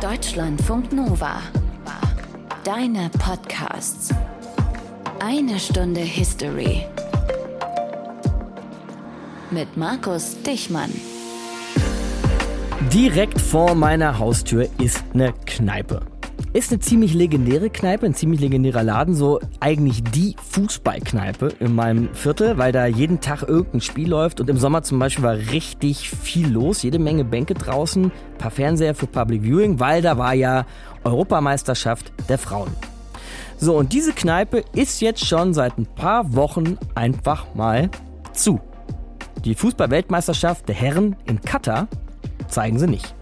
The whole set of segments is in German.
Deutschlandfunk Nova. Deine Podcasts. Eine Stunde History. Mit Markus Dichmann. Direkt vor meiner Haustür ist eine Kneipe. Ist eine ziemlich legendäre Kneipe, ein ziemlich legendärer Laden, so eigentlich die Fußballkneipe in meinem Viertel, weil da jeden Tag irgendein Spiel läuft und im Sommer zum Beispiel war richtig viel los, jede Menge Bänke draußen, paar Fernseher für Public Viewing, weil da war ja Europameisterschaft der Frauen. So, und diese Kneipe ist jetzt schon seit ein paar Wochen einfach mal zu. Die Fußballweltmeisterschaft der Herren in Katar zeigen sie nicht.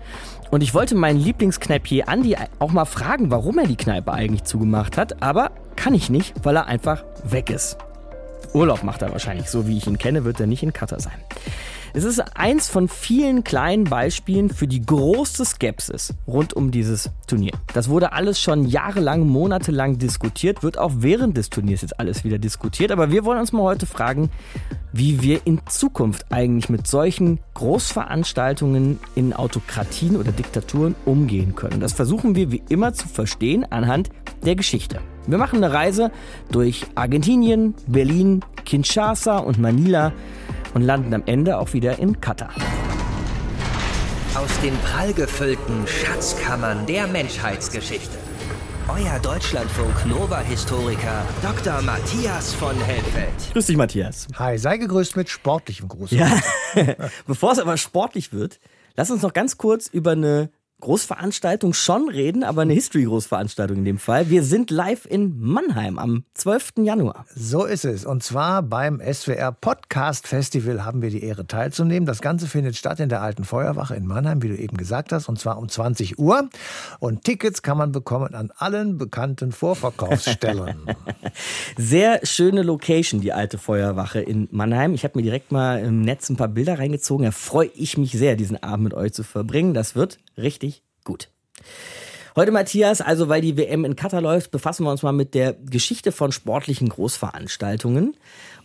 Und ich wollte meinen Lieblingskneipier Andi auch mal fragen, warum er die Kneipe eigentlich zugemacht hat, aber kann ich nicht, weil er einfach weg ist. Urlaub macht er wahrscheinlich, so wie ich ihn kenne, wird er nicht in Katar sein. Es ist eins von vielen kleinen Beispielen für die große Skepsis rund um dieses Turnier. Das wurde alles schon jahrelang, monatelang diskutiert, wird auch während des Turniers jetzt alles wieder diskutiert. Aber wir wollen uns mal heute fragen, wie wir in Zukunft eigentlich mit solchen Großveranstaltungen in Autokratien oder Diktaturen umgehen können. Das versuchen wir wie immer zu verstehen anhand der Geschichte. Wir machen eine Reise durch Argentinien, Berlin, Kinshasa und Manila und landen am Ende auch wieder in Katar. Aus den prallgefüllten Schatzkammern der Menschheitsgeschichte. Euer Deutschlandfunk Nova-Historiker Dr. Matthias von Helfeld. Grüß dich, Matthias. Hi, sei gegrüßt mit sportlichem Gruß. Ja, bevor es aber sportlich wird, lass uns noch ganz kurz über eine Großveranstaltung schon reden, aber eine History-Großveranstaltung in dem Fall. Wir sind live in Mannheim am 12. Januar. So ist es. Und zwar beim SWR Podcast Festival haben wir die Ehre teilzunehmen. Das Ganze findet statt in der Alten Feuerwache in Mannheim, wie du eben gesagt hast, und zwar um 20 Uhr. Und Tickets kann man bekommen an allen bekannten Vorverkaufsstellen. Sehr schöne Location, die Alte Feuerwache in Mannheim. Ich habe mir direkt mal im Netz ein paar Bilder reingezogen. Da freue ich mich sehr, diesen Abend mit euch zu verbringen. Das wird richtig gut. Heute, Matthias, also weil die WM in Katar läuft, befassen wir uns mal mit der Geschichte von sportlichen Großveranstaltungen.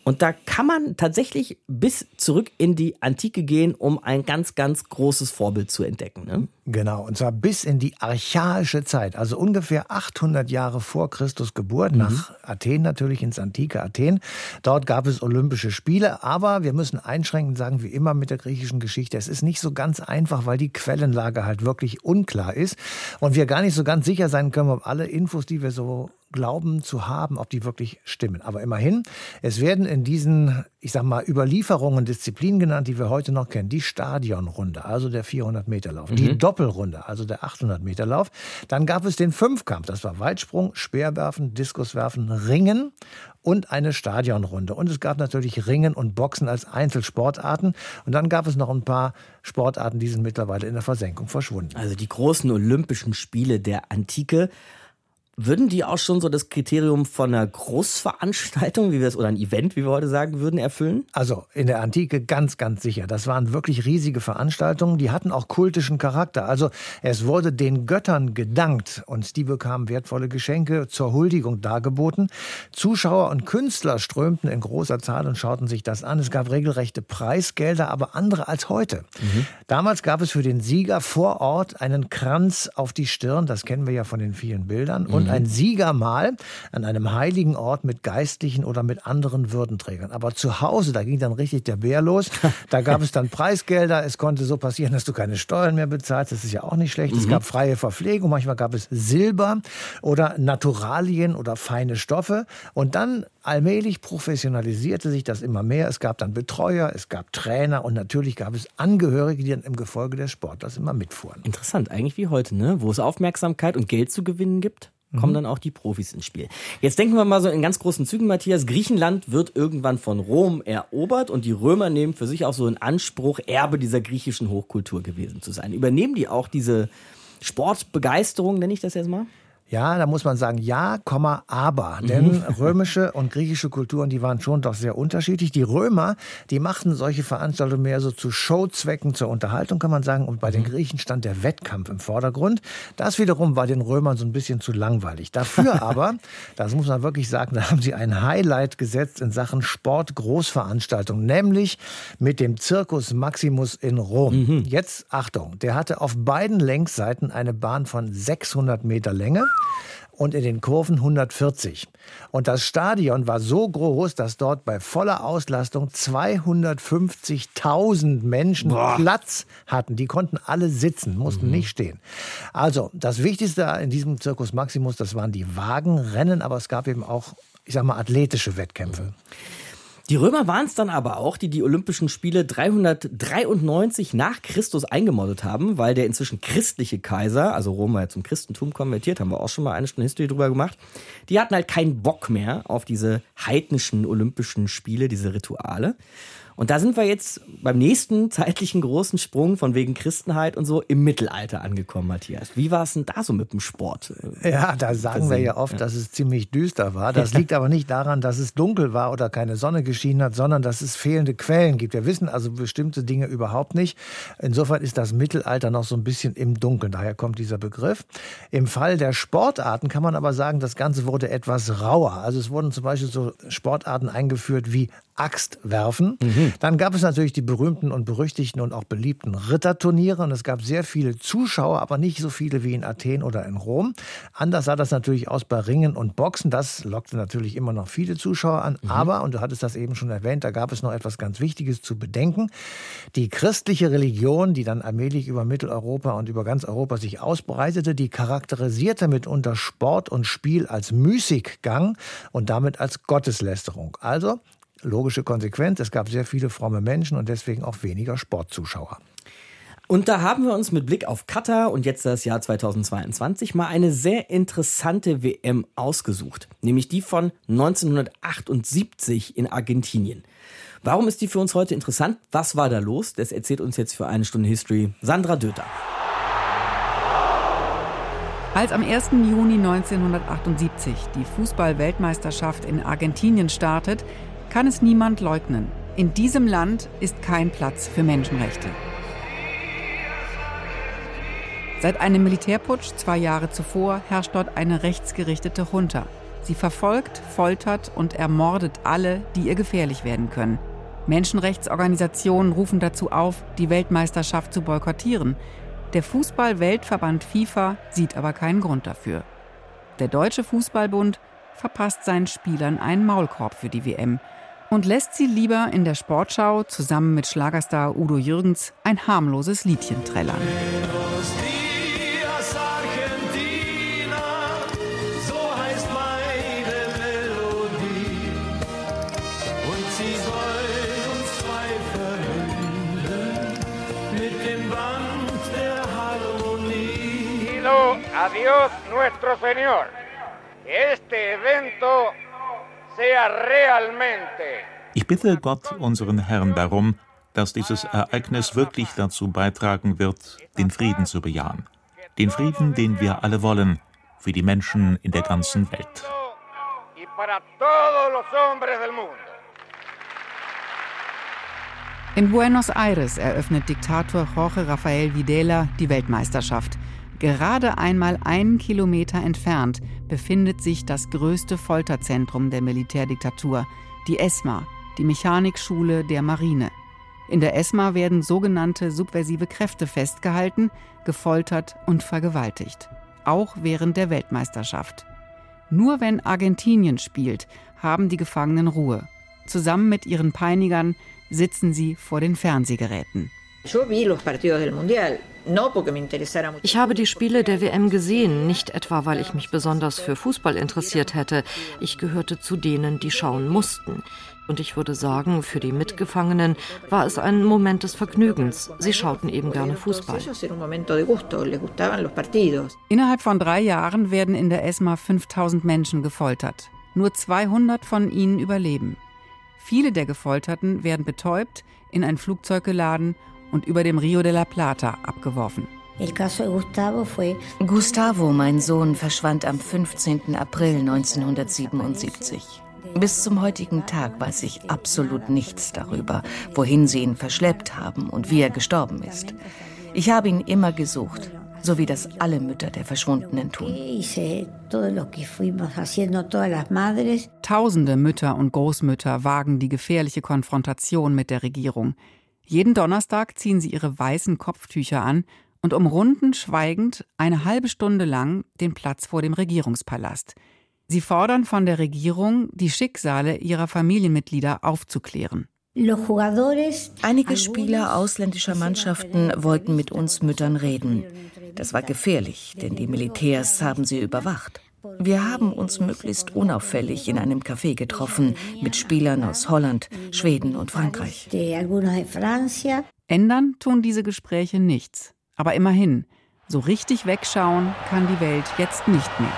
Und da kann man tatsächlich bis zurück in die Antike gehen, um ein ganz, ganz großes Vorbild zu entdecken. Ne? Genau, und zwar bis in die archaische Zeit, also ungefähr 800 Jahre vor Christus Geburt, mhm. nach Athen natürlich, ins antike Athen. Dort gab es Olympische Spiele, aber wir müssen einschränkend sagen, wie immer mit der griechischen Geschichte, es ist nicht so ganz einfach, weil die Quellenlage halt wirklich unklar ist und wir gar nicht so ganz sicher sein können, ob alle Infos, die wir so glauben zu haben, ob die wirklich stimmen. Aber immerhin, es werden in diesen, ich sag mal, Überlieferungen Disziplinen genannt, die wir heute noch kennen. Die Stadionrunde, also der 400-Meter-Lauf. Mhm. Die Doppelrunde, also der 800-Meter-Lauf. Dann gab es den Fünfkampf. Das war Weitsprung, Speerwerfen, Diskuswerfen, Ringen und eine Stadionrunde. Und es gab natürlich Ringen und Boxen als Einzelsportarten. Und dann gab es noch ein paar Sportarten, die sind mittlerweile in der Versenkung verschwunden. Also die großen Olympischen Spiele der Antike würden die auch schon so das Kriterium von einer Großveranstaltung, wie wir es, oder ein Event, wie wir heute sagen würden, erfüllen? Also in der Antike ganz, ganz sicher. Das waren wirklich riesige Veranstaltungen, die hatten auch kultischen Charakter. Also es wurde den Göttern gedankt und die bekamen wertvolle Geschenke zur Huldigung dargeboten. Zuschauer und Künstler strömten in großer Zahl und schauten sich das an. Es gab regelrechte Preisgelder, aber andere als heute. Mhm. Damals gab es für den Sieger vor Ort einen Kranz auf die Stirn, das kennen wir ja von den vielen Bildern, und ein Siegermahl an einem heiligen Ort mit Geistlichen oder mit anderen Würdenträgern. Aber zu Hause, da ging dann richtig der Bär los. Da gab es dann Preisgelder. Es konnte so passieren, dass du keine Steuern mehr bezahlst. Das ist ja auch nicht schlecht. Mhm. Es gab freie Verpflegung. Manchmal gab es Silber oder Naturalien oder feine Stoffe. Und dann allmählich professionalisierte sich das immer mehr. Es gab dann Betreuer, es gab Trainer und natürlich gab es Angehörige, die dann im Gefolge des Sportlers immer mitfuhren. Interessant, eigentlich wie heute, ne? wo es Aufmerksamkeit und Geld zu gewinnen gibt kommen mhm. dann auch die Profis ins Spiel. Jetzt denken wir mal so in ganz großen Zügen, Matthias. Griechenland wird irgendwann von Rom erobert und die Römer nehmen für sich auch so in Anspruch, Erbe dieser griechischen Hochkultur gewesen zu sein. Übernehmen die auch diese Sportbegeisterung, nenne ich das jetzt mal? Ja, da muss man sagen, ja, Komma, aber. Denn römische und griechische Kulturen, die waren schon doch sehr unterschiedlich. Die Römer, die machten solche Veranstaltungen mehr so zu Showzwecken, zur Unterhaltung, kann man sagen. Und bei den Griechen stand der Wettkampf im Vordergrund. Das wiederum war den Römern so ein bisschen zu langweilig. Dafür aber, das muss man wirklich sagen, da haben sie ein Highlight gesetzt in Sachen Sport-Großveranstaltung, nämlich mit dem Circus Maximus in Rom. Jetzt Achtung, der hatte auf beiden Längsseiten eine Bahn von 600 Meter Länge und in den Kurven 140. Und das Stadion war so groß, dass dort bei voller Auslastung 250.000 Menschen Boah. Platz hatten. Die konnten alle sitzen, mussten nicht stehen. Also, das Wichtigste in diesem Circus Maximus, das waren die Wagenrennen, aber es gab eben auch, ich sag mal, athletische Wettkämpfe. Die Römer waren es dann aber auch, die die Olympischen Spiele 393 nach Christus eingemoddet haben, weil der inzwischen christliche Kaiser, also Rom war ja zum Christentum konvertiert, haben wir auch schon mal eine Stunde History drüber gemacht, die hatten halt keinen Bock mehr auf diese heidnischen Olympischen Spiele, diese Rituale. Und da sind wir jetzt beim nächsten zeitlichen großen Sprung von wegen Christenheit und so im Mittelalter angekommen, Matthias. Wie war es denn da so mit dem Sport? Ja, da sagen wir ja oft, dass es ziemlich düster war. Das liegt aber nicht daran, dass es dunkel war oder keine Sonne geschienen hat, sondern dass es fehlende Quellen gibt. Wir wissen also bestimmte Dinge überhaupt nicht. Insofern ist das Mittelalter noch so ein bisschen im Dunkeln. Daher kommt dieser Begriff. Im Fall der Sportarten kann man aber sagen, das Ganze wurde etwas rauer. Also es wurden zum Beispiel so Sportarten eingeführt wie Axtwerfen. Dann gab es natürlich die berühmten und berüchtigten und auch beliebten Ritterturniere. Und es gab sehr viele Zuschauer, aber nicht so viele wie in Athen oder in Rom. Anders sah das natürlich aus bei Ringen und Boxen. Das lockte natürlich immer noch viele Zuschauer an. Aber, und du hattest das eben schon erwähnt, da gab es noch etwas ganz Wichtiges zu bedenken. Die christliche Religion, die dann allmählich über Mitteleuropa und über ganz Europa sich ausbreitete, die charakterisierte mitunter Sport und Spiel als Müßiggang und damit als Gotteslästerung. Also logische Konsequenz, es gab sehr viele fromme Menschen und deswegen auch weniger Sportzuschauer. Und da haben wir uns mit Blick auf Katar und jetzt das Jahr 2022 mal eine sehr interessante WM ausgesucht, nämlich die von 1978 in Argentinien. Warum ist die für uns heute interessant? Was war da los? Das erzählt uns jetzt für eine Stunde History Sandra Döter. Als am 1. Juni 1978 die Fußball-Weltmeisterschaft in Argentinien startet, kann es niemand leugnen. In diesem Land ist kein Platz für Menschenrechte. Seit einem Militärputsch zwei Jahre zuvor herrscht dort eine rechtsgerichtete Junta. Sie verfolgt, foltert und ermordet alle, die ihr gefährlich werden können. Menschenrechtsorganisationen rufen dazu auf, die Weltmeisterschaft zu boykottieren. Der Fußball-Weltverband FIFA sieht aber keinen Grund dafür. Der Deutsche Fußballbund verpasst seinen Spielern einen Maulkorb für die WM und lässt sie lieber in der Sportschau zusammen mit Schlagerstar Udo Jürgens ein harmloses Liedchen trällern. Dias Argentina, so heißt meine Melodie. Und sie soll uns zwei verbinden mit dem Band der Harmonie. Pido a Dios nuestro Señor este evento Ich bitte Gott, unseren Herrn, darum, dass dieses Ereignis wirklich dazu beitragen wird, den Frieden zu bejahen. Den Frieden, den wir alle wollen, für die Menschen in der ganzen Welt. In Buenos Aires eröffnet Diktator Jorge Rafael Videla die Weltmeisterschaft. Gerade einmal einen Kilometer entfernt befindet sich das größte Folterzentrum der Militärdiktatur, die ESMA, die Mechanikschule der Marine. In der ESMA werden sogenannte subversive Kräfte festgehalten, gefoltert und vergewaltigt. Auch während der Weltmeisterschaft. Nur wenn Argentinien spielt, haben die Gefangenen Ruhe. Zusammen mit ihren Peinigern sitzen sie vor den Fernsehgeräten. Ich habe die Spiele der WM gesehen, nicht etwa, weil ich mich besonders für Fußball interessiert hätte. Ich gehörte zu denen, die schauen mussten. Und ich würde sagen, für die Mitgefangenen war es ein Moment des Vergnügens. Sie schauten eben gerne Fußball. Innerhalb von drei Jahren werden in der ESMA 5000 Menschen gefoltert. Nur 200 von ihnen überleben. Viele der Gefolterten werden betäubt, in ein Flugzeug geladen und über dem Rio de la Plata abgeworfen. Gustavo, mein Sohn, verschwand am 15. April 1977. Bis zum heutigen Tag weiß ich absolut nichts darüber, wohin sie ihn verschleppt haben und wie er gestorben ist. Ich habe ihn immer gesucht, so wie das alle Mütter der Verschwundenen tun. Tausende Mütter und Großmütter wagen die gefährliche Konfrontation mit der Regierung. Jeden Donnerstag ziehen sie ihre weißen Kopftücher an und umrunden schweigend eine halbe Stunde lang den Platz vor dem Regierungspalast. Sie fordern von der Regierung, die Schicksale ihrer Familienmitglieder aufzuklären. Einige Spieler ausländischer Mannschaften wollten mit uns Müttern reden. Das war gefährlich, denn die Militärs haben sie überwacht. Wir haben uns möglichst unauffällig in einem Café getroffen mit Spielern aus Holland, Schweden und Frankreich. Ändern tun diese Gespräche nichts. Aber immerhin, so richtig wegschauen kann die Welt jetzt nicht mehr.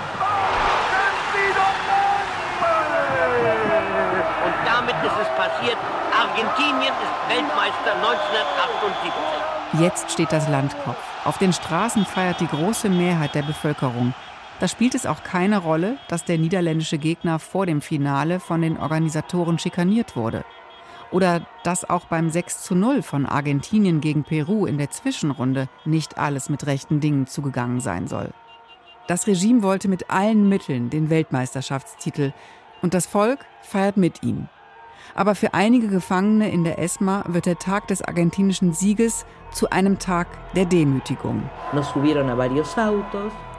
Und damit ist es passiert. Argentinien ist Weltmeister 1978. Jetzt steht das Land Kopf. Auf den Straßen feiert die große Mehrheit der Bevölkerung. Da spielt es auch keine Rolle, dass der niederländische Gegner vor dem Finale von den Organisatoren schikaniert wurde. Oder dass auch beim 6 zu 0 von Argentinien gegen Peru in der Zwischenrunde nicht alles mit rechten Dingen zugegangen sein soll. Das Regime wollte mit allen Mitteln den Weltmeisterschaftstitel und das Volk feiert mit ihm. Aber für einige Gefangene in der ESMA wird der Tag des argentinischen Sieges zu einem Tag der Demütigung.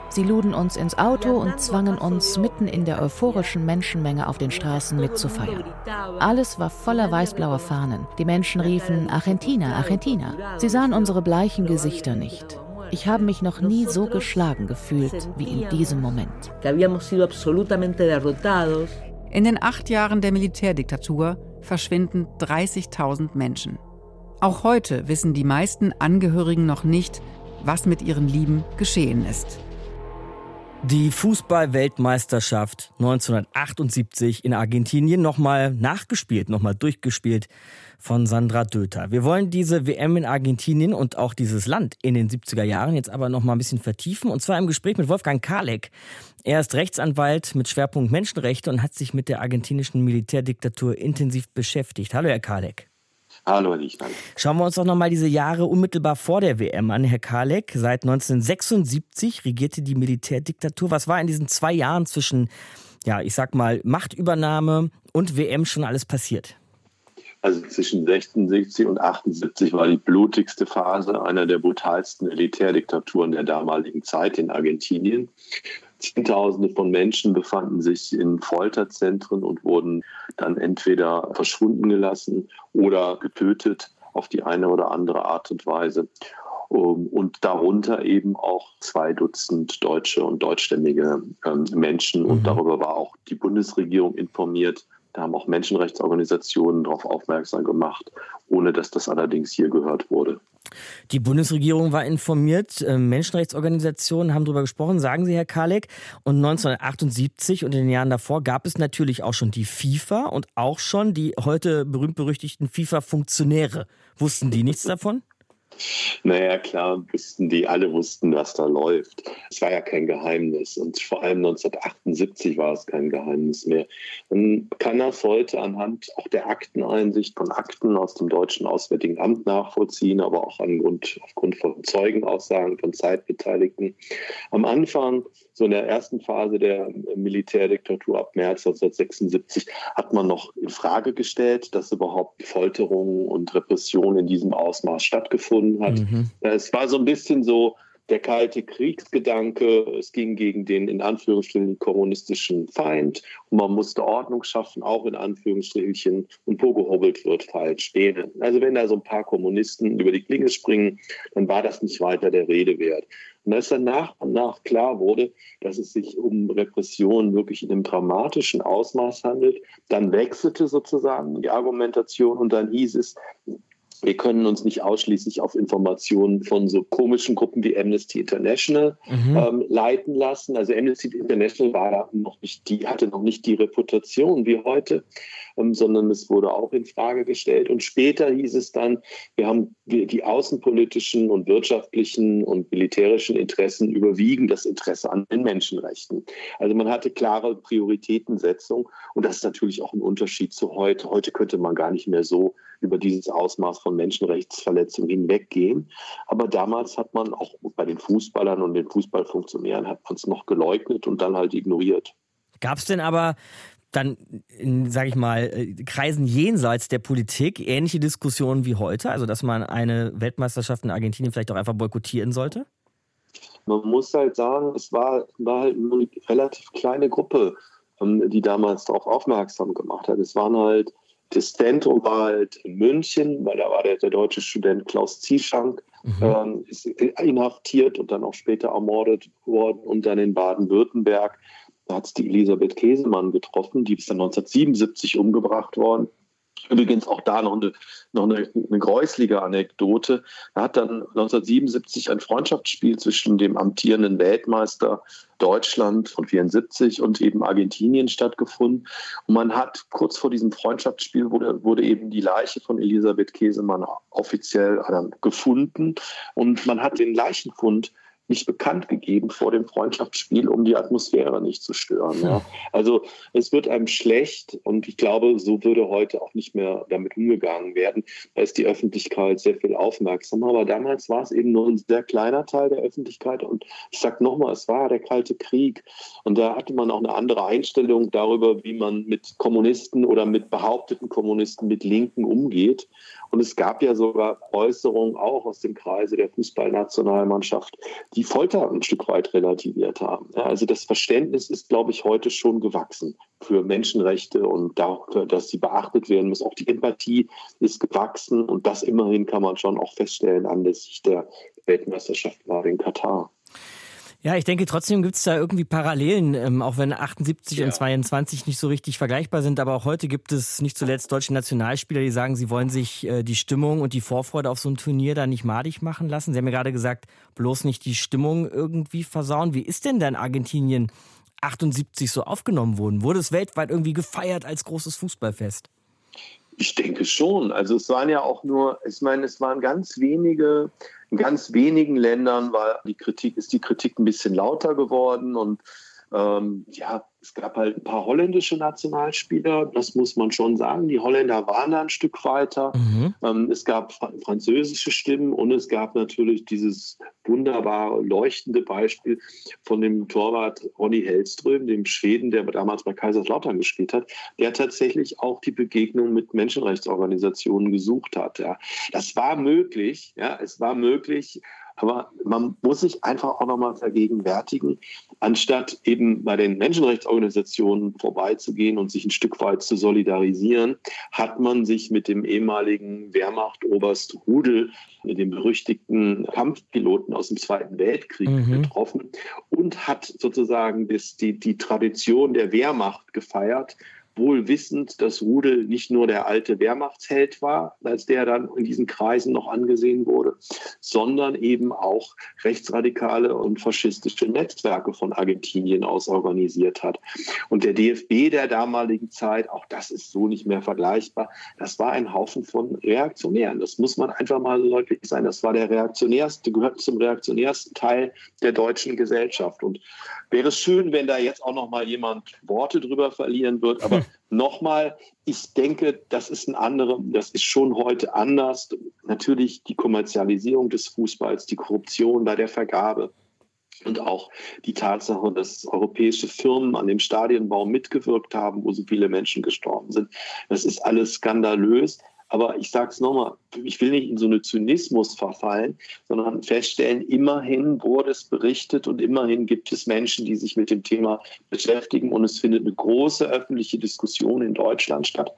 Sie luden uns ins Auto und zwangen uns, mitten in der euphorischen Menschenmenge auf den Straßen mitzufeiern. Alles war voller weißblauer Fahnen. Die Menschen riefen Argentina, Argentina. Sie sahen unsere bleichen Gesichter nicht. Ich habe mich noch nie so geschlagen gefühlt wie in diesem Moment. In den acht Jahren der Militärdiktatur verschwinden 30.000 Menschen. Auch heute wissen die meisten Angehörigen noch nicht, was mit ihren Lieben geschehen ist. Die Fußball-Weltmeisterschaft 1978 in Argentinien nochmal nachgespielt, nochmal durchgespielt von Sandra Döter. Wir wollen diese WM in Argentinien und auch dieses Land in den 70er Jahren jetzt aber nochmal ein bisschen vertiefen und zwar im Gespräch mit Wolfgang Kalek. Er ist Rechtsanwalt mit Schwerpunkt Menschenrechte und hat sich mit der argentinischen Militärdiktatur intensiv beschäftigt. Hallo, Herr Kalek. Hallo, Herr Lichtmann. Schauen wir uns doch nochmal diese Jahre unmittelbar vor der WM an, Herr Kalek. Seit 1976 regierte die Militärdiktatur. Was war in diesen zwei Jahren zwischen, ja, ich sag mal, Machtübernahme und WM schon alles passiert? Also zwischen 66 und 78 war die blutigste Phase einer der brutalsten Militärdiktaturen der damaligen Zeit in Argentinien. Zehntausende von Menschen befanden sich in Folterzentren und wurden dann entweder verschwunden gelassen oder getötet auf die eine oder andere Art und Weise. Und darunter eben auch zwei Dutzend deutsche und deutschstämmige ähm, Menschen. Und mhm. darüber war auch die Bundesregierung informiert. Da haben auch Menschenrechtsorganisationen darauf aufmerksam gemacht, ohne dass das allerdings hier gehört wurde. Die Bundesregierung war informiert, äh, Menschenrechtsorganisationen haben darüber gesprochen, sagen Sie, Herr Kalek. Und 1978 und in den Jahren davor gab es natürlich auch schon die FIFA und auch schon die heute berühmt-berüchtigten FIFA-Funktionäre. Wussten die nichts davon? Naja, klar wussten die, alle wussten, was da läuft. Es war ja kein Geheimnis und vor allem 1978 war es kein Geheimnis mehr. Man kann das heute anhand auch der Akteneinsicht von Akten aus dem Deutschen Auswärtigen Amt nachvollziehen, aber auch angrund, aufgrund von Zeugenaussagen von Zeitbeteiligten. Am Anfang, so in der ersten Phase der Militärdiktatur ab März 1976, hat man noch in Frage gestellt, dass überhaupt Folterungen und Repressionen in diesem Ausmaß stattgefunden hat. Mhm. Es war so ein bisschen so der kalte Kriegsgedanke. Es ging gegen den in Anführungsstrichen kommunistischen Feind und man musste Ordnung schaffen, auch in Anführungsstrichen. Und wo gehobelt wird, falsch stehen. Also wenn da so ein paar Kommunisten über die Klinge springen, dann war das nicht weiter der Rede wert. Und als dann nach und nach klar wurde, dass es sich um Repressionen wirklich in einem dramatischen Ausmaß handelt, dann wechselte sozusagen die Argumentation und dann hieß es, wir können uns nicht ausschließlich auf Informationen von so komischen Gruppen wie Amnesty International mhm. ähm, leiten lassen. Also Amnesty International war noch nicht die, hatte noch nicht die Reputation wie heute, ähm, sondern es wurde auch in Frage gestellt. Und später hieß es dann, wir haben die außenpolitischen und wirtschaftlichen und militärischen Interessen überwiegen das Interesse an den Menschenrechten. Also man hatte klare Prioritätensetzung und das ist natürlich auch ein Unterschied zu heute. Heute könnte man gar nicht mehr so über dieses Ausmaß von Menschenrechtsverletzungen hinweggehen. Aber damals hat man auch bei den Fußballern und den Fußballfunktionären hat man es noch geleugnet und dann halt ignoriert. Gab es denn aber dann sage ich mal, äh, Kreisen jenseits der Politik ähnliche Diskussionen wie heute? Also, dass man eine Weltmeisterschaft in Argentinien vielleicht auch einfach boykottieren sollte? Man muss halt sagen, es war, war halt nur eine relativ kleine Gruppe, ähm, die damals darauf aufmerksam gemacht hat. Es waren halt, das Zentrum war halt in München, weil da war der, der deutsche Student Klaus Zieschank, mhm. ähm, ist inhaftiert und dann auch später ermordet worden und dann in Baden-Württemberg da hat es die Elisabeth Käsemann getroffen, die ist dann 1977 umgebracht worden. Übrigens auch da noch eine, noch eine, eine gräuslige Anekdote. Da hat dann 1977 ein Freundschaftsspiel zwischen dem amtierenden Weltmeister Deutschland von 74 und eben Argentinien stattgefunden. Und man hat kurz vor diesem Freundschaftsspiel wurde, wurde eben die Leiche von Elisabeth Käsemann offiziell gefunden. Und man hat den Leichenfund nicht bekannt gegeben vor dem Freundschaftsspiel, um die Atmosphäre nicht zu stören. Ja. Also es wird einem schlecht und ich glaube, so würde heute auch nicht mehr damit umgegangen werden. Da ist die Öffentlichkeit sehr viel aufmerksamer. Aber damals war es eben nur ein sehr kleiner Teil der Öffentlichkeit. Und ich sage nochmal, es war der Kalte Krieg. Und da hatte man auch eine andere Einstellung darüber, wie man mit Kommunisten oder mit behaupteten Kommunisten, mit Linken umgeht. Und es gab ja sogar Äußerungen auch aus dem Kreise der Fußballnationalmannschaft, die Folter ein Stück weit relativiert haben. Ja, also das Verständnis ist, glaube ich, heute schon gewachsen für Menschenrechte und dafür, dass sie beachtet werden müssen. Auch die Empathie ist gewachsen und das immerhin kann man schon auch feststellen anlässlich der Weltmeisterschaft gerade in Katar. Ja, ich denke, trotzdem gibt es da irgendwie Parallelen, ähm, auch wenn 78 ja. und 22 nicht so richtig vergleichbar sind. Aber auch heute gibt es nicht zuletzt deutsche Nationalspieler, die sagen, sie wollen sich äh, die Stimmung und die Vorfreude auf so ein Turnier da nicht madig machen lassen. Sie haben ja gerade gesagt, bloß nicht die Stimmung irgendwie versauen. Wie ist denn dann Argentinien 78 so aufgenommen worden? Wurde es weltweit irgendwie gefeiert als großes Fußballfest? Ich denke schon. Also es waren ja auch nur, ich meine, es waren ganz wenige in ganz wenigen Ländern war die Kritik, ist die Kritik ein bisschen lauter geworden und ähm, ja, es gab halt ein paar holländische Nationalspieler, das muss man schon sagen. Die Holländer waren da ein Stück weiter. Mhm. Ähm, es gab französische Stimmen und es gab natürlich dieses wunderbare, leuchtende Beispiel von dem Torwart Ronny Hellström, dem Schweden, der damals bei Kaiserslautern gespielt hat, der tatsächlich auch die Begegnung mit Menschenrechtsorganisationen gesucht hat. Ja. Das war möglich, ja, es war möglich, aber man muss sich einfach auch nochmal vergegenwärtigen, anstatt eben bei den Menschenrechtsorganisationen vorbeizugehen und sich ein Stück weit zu solidarisieren, hat man sich mit dem ehemaligen Wehrmachtoberst Rudel, mit dem berüchtigten Kampfpiloten aus dem Zweiten Weltkrieg mhm. getroffen und hat sozusagen das, die, die Tradition der Wehrmacht gefeiert wohl wissend, dass Rudel nicht nur der alte Wehrmachtsheld war, als der dann in diesen Kreisen noch angesehen wurde, sondern eben auch rechtsradikale und faschistische Netzwerke von Argentinien aus organisiert hat. Und der DFB der damaligen Zeit, auch das ist so nicht mehr vergleichbar, das war ein Haufen von Reaktionären. Das muss man einfach mal so deutlich sein. Das war der reaktionärste, gehört zum reaktionärsten Teil der deutschen Gesellschaft. Und wäre es schön, wenn da jetzt auch noch mal jemand Worte drüber verlieren wird, aber Nochmal, ich denke, das ist ein anderer, das ist schon heute anders. Natürlich die Kommerzialisierung des Fußballs, die Korruption bei der Vergabe und auch die Tatsache, dass europäische Firmen an dem Stadionbau mitgewirkt haben, wo so viele Menschen gestorben sind. Das ist alles skandalös. Aber ich sage es nochmal, ich will nicht in so einen Zynismus verfallen, sondern feststellen, immerhin wurde es berichtet und immerhin gibt es Menschen, die sich mit dem Thema beschäftigen und es findet eine große öffentliche Diskussion in Deutschland statt.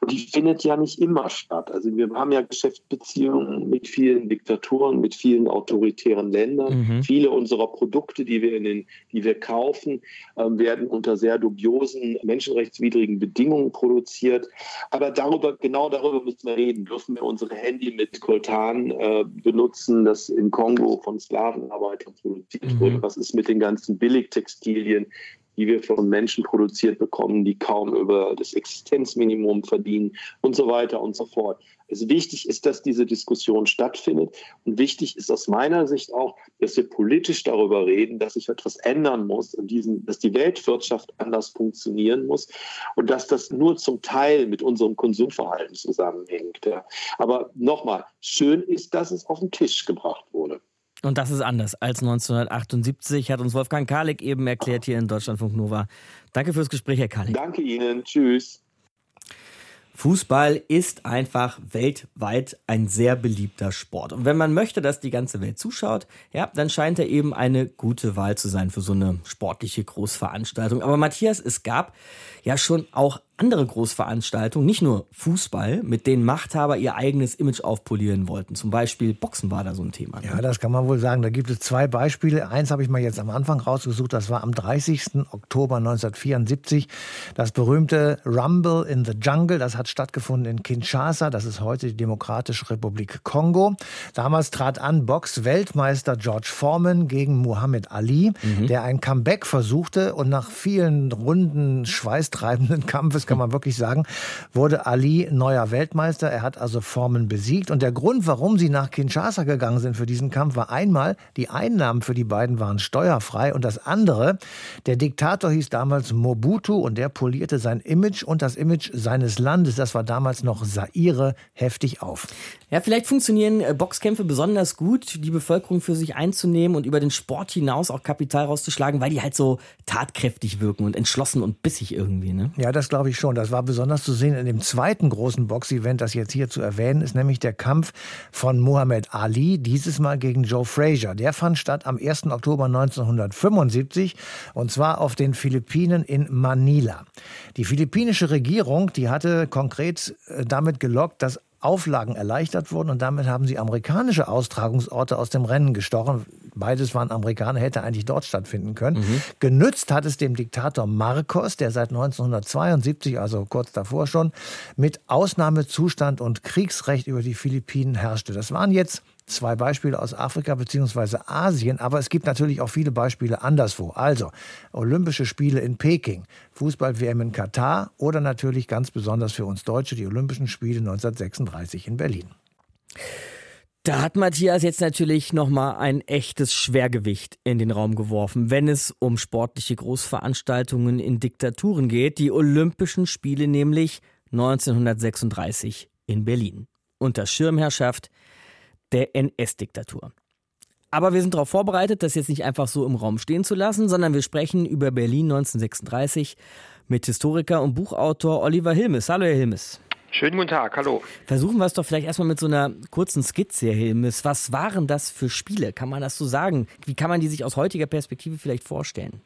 Und die findet ja nicht immer statt. Also wir haben ja Geschäftsbeziehungen mit vielen Diktaturen, mit vielen autoritären Ländern. Mhm. Viele unserer Produkte, die wir, in den, die wir kaufen, ähm, werden unter sehr dubiosen, menschenrechtswidrigen Bedingungen produziert. Aber darüber, genau darüber müssen wir reden. Dürfen wir unsere Handy mit Koltan äh, benutzen, das im Kongo von Sklavenarbeitern produziert mhm. wurde? Was ist mit den ganzen Billigtextilien, die wir von Menschen produziert bekommen, die kaum über das Existenzminimum verdienen und so weiter und so fort. Also wichtig ist, dass diese Diskussion stattfindet. Und wichtig ist aus meiner Sicht auch, dass wir politisch darüber reden, dass sich etwas ändern muss und diesen, dass die Weltwirtschaft anders funktionieren muss und dass das nur zum Teil mit unserem Konsumverhalten zusammenhängt. Aber nochmal, schön ist, dass es auf den Tisch gebracht wurde. Und das ist anders als 1978, hat uns Wolfgang Kalik eben erklärt hier in Deutschlandfunk Nova. Danke fürs Gespräch, Herr Kalik. Danke Ihnen. Tschüss. Fußball ist einfach weltweit ein sehr beliebter Sport. Und wenn man möchte, dass die ganze Welt zuschaut, ja, dann scheint er eben eine gute Wahl zu sein für so eine sportliche Großveranstaltung. Aber Matthias, es gab ja schon auch andere Großveranstaltungen, nicht nur Fußball, mit denen Machthaber ihr eigenes Image aufpolieren wollten. Zum Beispiel Boxen war da so ein Thema. Ne? Ja, das kann man wohl sagen. Da gibt es zwei Beispiele. Eins habe ich mal jetzt am Anfang rausgesucht. Das war am 30. Oktober 1974. Das berühmte Rumble in the Jungle. Das hat stattgefunden in Kinshasa. Das ist heute die Demokratische Republik Kongo. Damals trat an Box-Weltmeister George Foreman gegen Muhammad Ali, mhm. der ein Comeback versuchte und nach vielen Runden schweißtreibenden Kampfes kann man wirklich sagen, wurde Ali neuer Weltmeister. Er hat also Formen besiegt. Und der Grund, warum sie nach Kinshasa gegangen sind für diesen Kampf, war einmal, die Einnahmen für die beiden waren steuerfrei. Und das andere, der Diktator hieß damals Mobutu und der polierte sein Image und das Image seines Landes, das war damals noch Saire, heftig auf. Ja, vielleicht funktionieren äh, Boxkämpfe besonders gut, die Bevölkerung für sich einzunehmen und über den Sport hinaus auch Kapital rauszuschlagen, weil die halt so tatkräftig wirken und entschlossen und bissig irgendwie. Ne? Ja, das glaube ich schon. Das war besonders zu sehen in dem zweiten großen Boxevent, das jetzt hier zu erwähnen ist, nämlich der Kampf von Muhammad Ali, dieses Mal gegen Joe Frazier. Der fand statt am 1. Oktober 1975 und zwar auf den Philippinen in Manila. Die philippinische Regierung, die hatte konkret äh, damit gelockt, dass Auflagen erleichtert wurden und damit haben sie amerikanische Austragungsorte aus dem Rennen gestochen. Beides waren Amerikaner, hätte eigentlich dort stattfinden können. Mhm. Genützt hat es dem Diktator Marcos, der seit 1972, also kurz davor schon, mit Ausnahmezustand und Kriegsrecht über die Philippinen herrschte. Das waren jetzt zwei Beispiele aus Afrika bzw. Asien, aber es gibt natürlich auch viele Beispiele anderswo. Also Olympische Spiele in Peking, Fußball-WM in Katar oder natürlich ganz besonders für uns Deutsche die Olympischen Spiele 1936 in Berlin. Da hat Matthias jetzt natürlich nochmal ein echtes Schwergewicht in den Raum geworfen, wenn es um sportliche Großveranstaltungen in Diktaturen geht. Die Olympischen Spiele nämlich 1936 in Berlin. Unter Schirmherrschaft der NS-Diktatur. Aber wir sind darauf vorbereitet, das jetzt nicht einfach so im Raum stehen zu lassen, sondern wir sprechen über Berlin 1936 mit Historiker und Buchautor Oliver Hilmes. Hallo, Herr Hilmes. Schönen guten Tag, hallo. Versuchen wir es doch vielleicht erstmal mit so einer kurzen Skizze, Herr Hilmes. Was waren das für Spiele? Kann man das so sagen? Wie kann man die sich aus heutiger Perspektive vielleicht vorstellen?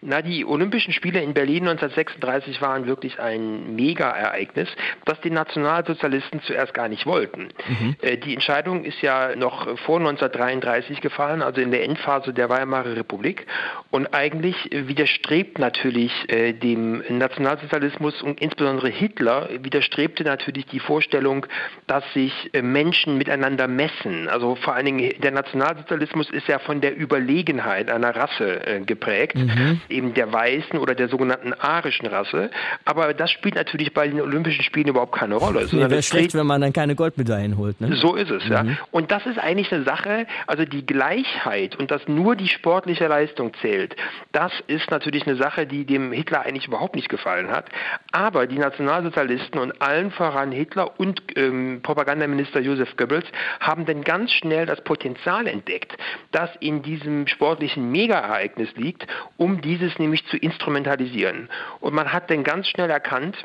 Na, die Olympischen Spiele in Berlin 1936 waren wirklich ein Mega-Ereignis, das die Nationalsozialisten zuerst gar nicht wollten. Mhm. Äh, die Entscheidung ist ja noch vor 1933 gefallen, also in der Endphase der Weimarer Republik. Und eigentlich widerstrebt natürlich äh, dem Nationalsozialismus und insbesondere Hitler widerstrebte natürlich die Vorstellung, dass sich äh, Menschen miteinander messen. Also vor allen Dingen der Nationalsozialismus ist ja von der Überlegenheit einer Rasse geprägt. Mhm mhm. eben der weißen oder der sogenannten arischen Rasse. Aber das spielt natürlich bei den Olympischen Spielen überhaupt keine Rolle. Nee, wäre schlecht, wenn man dann keine Goldmedaillen holt. Ne? So ist es, mhm. ja. Und das ist eigentlich eine Sache, also die Gleichheit und dass nur die sportliche Leistung zählt, das ist natürlich eine Sache, die dem Hitler eigentlich überhaupt nicht gefallen hat. Aber die Nationalsozialisten und allen voran Hitler und ähm, Propagandaminister Josef Goebbels haben dann ganz schnell das Potenzial entdeckt, das in diesem sportlichen Mega-Ereignis liegt, um dieses nämlich zu instrumentalisieren. Und man hat dann ganz schnell erkannt,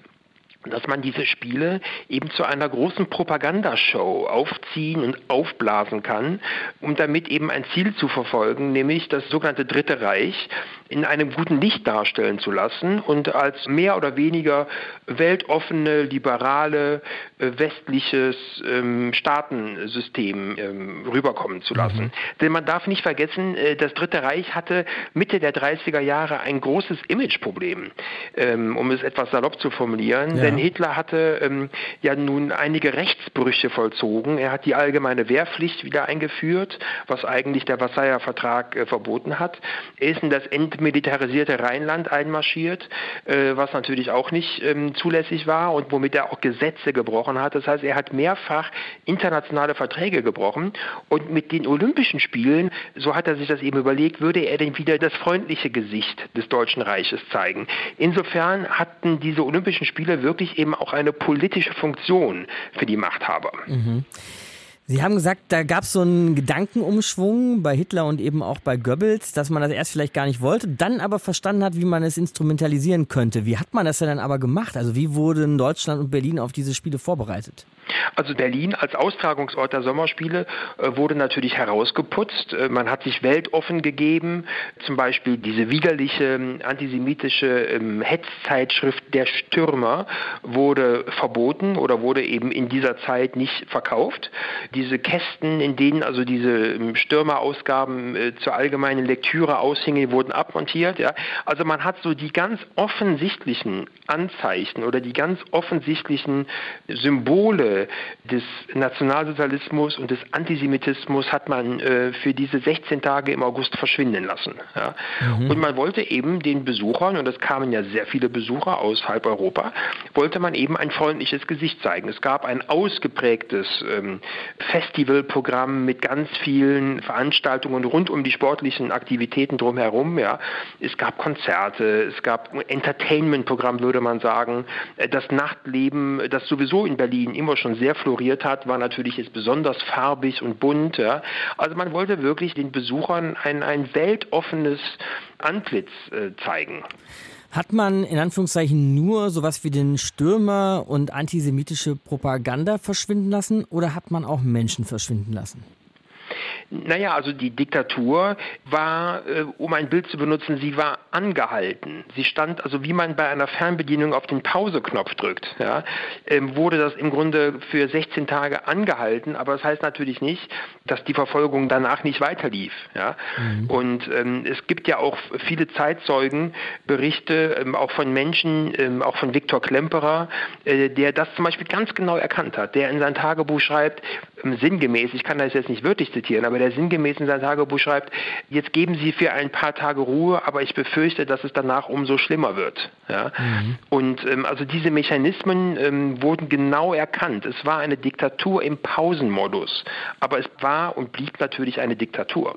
dass man diese Spiele eben zu einer großen Propagandashow aufziehen und aufblasen kann, um damit eben ein Ziel zu verfolgen, nämlich das sogenannte Dritte Reich in einem guten Licht darstellen zu lassen und als mehr oder weniger weltoffene, liberale, äh, westliches ähm, Staatensystem ähm, rüberkommen zu lassen. Mhm. Denn man darf nicht vergessen, äh, das Dritte Reich hatte Mitte der 30er Jahre ein großes Imageproblem, ähm, um es etwas salopp zu formulieren. Ja. Denn Hitler hatte ähm, ja nun einige Rechtsbrüche vollzogen. Er hat die allgemeine Wehrpflicht wieder eingeführt, was eigentlich der Versailler Vertrag äh, verboten hat. Er ist in das End militarisierte Rheinland einmarschiert, äh, was natürlich auch nicht ähm, zulässig war und womit er auch Gesetze gebrochen hat. Das heißt, er hat mehrfach internationale Verträge gebrochen und mit den Olympischen Spielen, so hat er sich das eben überlegt, würde er denn wieder das freundliche Gesicht des Deutschen Reiches zeigen. Insofern hatten diese Olympischen Spiele wirklich eben auch eine politische Funktion für die Machthaber. Mhm. Sie haben gesagt, da gab es so einen Gedankenumschwung bei Hitler und eben auch bei Goebbels, dass man das erst vielleicht gar nicht wollte, dann aber verstanden hat, wie man es instrumentalisieren könnte. Wie hat man das denn dann aber gemacht? Also wie wurden Deutschland und Berlin auf diese Spiele vorbereitet? Also Berlin als Austragungsort der Sommerspiele äh, wurde natürlich herausgeputzt. Äh, man hat sich weltoffen gegeben. Zum Beispiel diese widerliche antisemitische ähm, Hetzzeitschrift Der Stürmer wurde verboten oder wurde eben in dieser Zeit nicht verkauft. Diese Kästen, in denen also diese ähm, Stürmerausgaben äh, zur allgemeinen Lektüre aushingen, wurden abmontiert. Ja. Also man hat so die ganz offensichtlichen Anzeichen oder die ganz offensichtlichen Symbole des Nationalsozialismus und des Antisemitismus hat man äh, für diese 16 Tage im August verschwinden lassen. Ja. Mhm. Und man wollte eben den Besuchern, und es kamen ja sehr viele Besucher aus halb Europa, wollte man eben ein freundliches Gesicht zeigen. Es gab ein ausgeprägtes ähm, Festivalprogramm mit ganz vielen Veranstaltungen rund um die sportlichen Aktivitäten drumherum. Ja. Es gab Konzerte, es gab Entertainment-Programm, würde man sagen. Das Nachtleben, das sowieso in Berlin immer schon sehr floriert hat, war natürlich jetzt besonders farbig und bunt. Ja. Also man wollte wirklich den Besuchern ein, ein weltoffenes Antlitz äh, zeigen. Hat man in Anführungszeichen nur sowas wie den Stürmer und antisemitische Propaganda verschwinden lassen oder hat man auch Menschen verschwinden lassen? Naja, also die Diktatur war, äh, um ein Bild zu benutzen, sie war angehalten. Sie stand, also wie man bei einer Fernbedienung auf den Pauseknopf drückt, ja, ähm, wurde das im Grunde für 16 Tage angehalten, aber das heißt natürlich nicht, dass die Verfolgung danach nicht weiterlief. Ja. Mhm. Und ähm, es gibt ja auch viele Zeitzeugenberichte, ähm, auch von Menschen, ähm, auch von Viktor Klemperer, äh, der das zum Beispiel ganz genau erkannt hat, der in sein Tagebuch schreibt, ähm, sinngemäß, ich kann das jetzt nicht wörtlich zitieren, aber der sinngemäß in sein Tagebuch schreibt, jetzt geben Sie für ein paar Tage Ruhe, aber ich befürchte, dass es danach umso schlimmer wird. Ja? Mhm. Und ähm, also diese Mechanismen ähm, wurden genau erkannt. Es war eine Diktatur im Pausenmodus, aber es war und blieb natürlich eine Diktatur.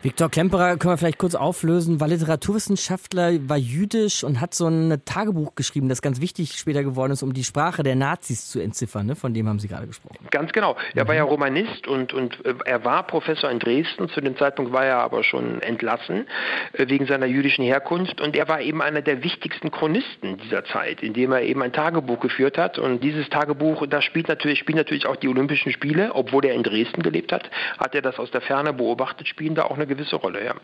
Viktor Klemperer können wir vielleicht kurz auflösen, war Literaturwissenschaftler, war jüdisch und hat so ein Tagebuch geschrieben, das ganz wichtig später geworden ist, um die Sprache der Nazis zu entziffern. Ne? Von dem haben Sie gerade gesprochen. Ganz genau. Er mhm. war ja Romanist und, und äh, er war Professor in Dresden. Zu dem Zeitpunkt war er aber schon entlassen äh, wegen seiner jüdischen Herkunft. Und er war eben einer der wichtigsten Chronisten dieser Zeit, indem er eben ein Tagebuch geführt hat. Und dieses Tagebuch, da spielt natürlich, spielen natürlich auch die Olympischen Spiele, obwohl er in Dresden gelebt hat, hat er das aus der Ferne beobachtet, spielen da auch eine gewisse Rolle, ja.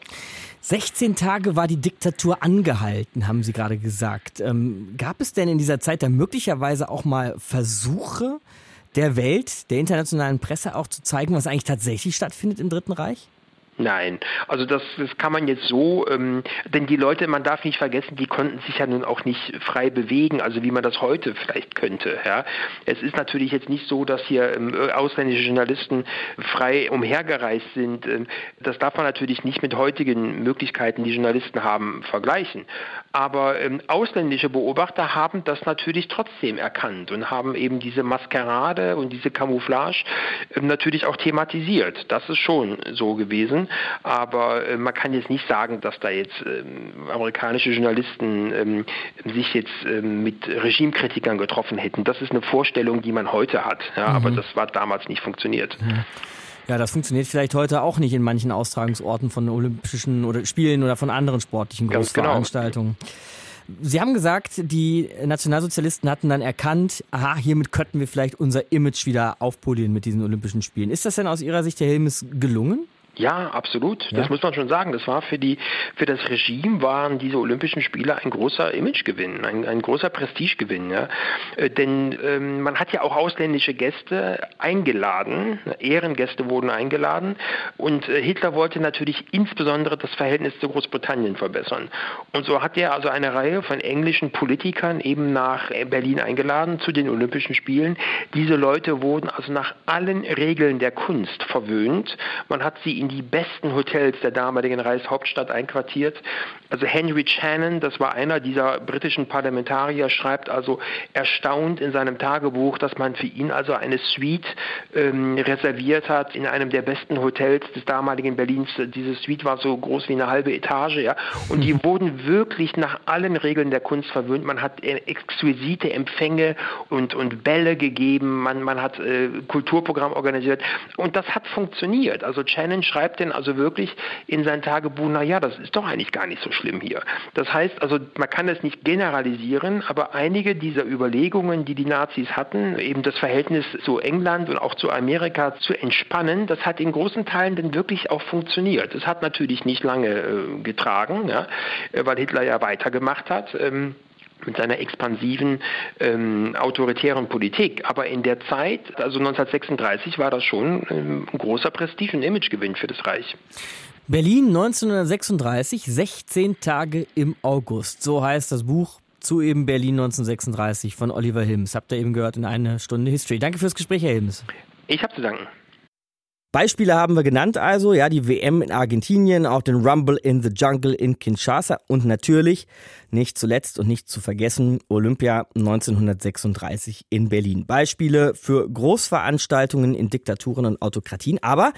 16 Tage war die Diktatur angehalten, haben Sie gerade gesagt. Ähm, gab es denn in dieser Zeit da möglicherweise auch mal Versuche der Welt, der internationalen Presse auch zu zeigen, was eigentlich tatsächlich stattfindet im Dritten Reich? Nein, also das, das kann man jetzt so, ähm, denn die Leute, man darf nicht vergessen, die konnten sich ja nun auch nicht frei bewegen, also wie man das heute vielleicht könnte. Ja. Es ist natürlich jetzt nicht so, dass hier ähm, ausländische Journalisten frei umhergereist sind. Ähm, das darf man natürlich nicht mit heutigen Möglichkeiten, die Journalisten haben, vergleichen. Aber ähm, ausländische Beobachter haben das natürlich trotzdem erkannt und haben eben diese Maskerade und diese Camouflage ähm, natürlich auch thematisiert. Das ist schon so gewesen aber äh, man kann jetzt nicht sagen, dass da jetzt ähm, amerikanische Journalisten ähm, sich jetzt ähm, mit Regimekritikern getroffen hätten. Das ist eine Vorstellung, die man heute hat, ja, mhm. aber das war damals nicht funktioniert. Mhm. Ja, das funktioniert vielleicht heute auch nicht in manchen Austragungsorten von Olympischen oder Spielen oder von anderen sportlichen genau. Großveranstaltungen. Genau. Sie haben gesagt, die Nationalsozialisten hatten dann erkannt, aha, hiermit könnten wir vielleicht unser Image wieder aufpolieren mit diesen Olympischen Spielen. Ist das denn aus Ihrer Sicht, Herr Helmes, gelungen? Ja, absolut. Ja. Das muss man schon sagen. Das war für die, für das Regime waren diese Olympischen Spiele ein großer Imagegewinn, ein, ein großer Prestigegewinn. Ja. Äh, denn ähm, man hat ja auch ausländische Gäste eingeladen, Ehrengäste wurden eingeladen und äh, Hitler wollte natürlich insbesondere das Verhältnis zu Großbritannien verbessern. Und so hat er also eine Reihe von englischen Politikern eben nach Berlin eingeladen zu den Olympischen Spielen. Diese Leute wurden also nach allen Regeln der Kunst verwöhnt. Man hat sie in die besten Hotels der damaligen Reichshauptstadt einquartiert. Also Henry Shannon, das war einer dieser britischen Parlamentarier, schreibt also erstaunt in seinem Tagebuch, dass man für ihn also eine Suite ähm, reserviert hat in einem der besten Hotels des damaligen Berlins. Diese Suite war so groß wie eine halbe Etage, ja. Und die wurden wirklich nach allen Regeln der Kunst verwöhnt. Man hat äh, exquisite Empfänge und, und Bälle gegeben, man, man hat äh, Kulturprogramm organisiert und das hat funktioniert. Also Shannon schreibt denn also wirklich in sein Tagebuch, na ja, das ist doch eigentlich gar nicht so schlimm hier. Das heißt also, man kann es nicht generalisieren, aber einige dieser Überlegungen, die die Nazis hatten, eben das Verhältnis zu England und auch zu Amerika zu entspannen, das hat in großen Teilen dann wirklich auch funktioniert. Es hat natürlich nicht lange äh, getragen, ja, weil Hitler ja weitergemacht hat. Ähm, mit seiner expansiven ähm, autoritären Politik. Aber in der Zeit, also 1936, war das schon ähm, ein großer Prestige- und Imagegewinn für das Reich. Berlin 1936, 16 Tage im August. So heißt das Buch zu eben Berlin 1936 von Oliver Hilms. Habt ihr eben gehört in einer Stunde History. Danke fürs Gespräch, Herr Hilms. Ich habe zu danken. Beispiele haben wir genannt also, ja, die WM in Argentinien, auch den Rumble in the Jungle in Kinshasa und natürlich, nicht zuletzt und nicht zu vergessen, Olympia 1936 in Berlin. Beispiele für Großveranstaltungen in Diktaturen und Autokratien, aber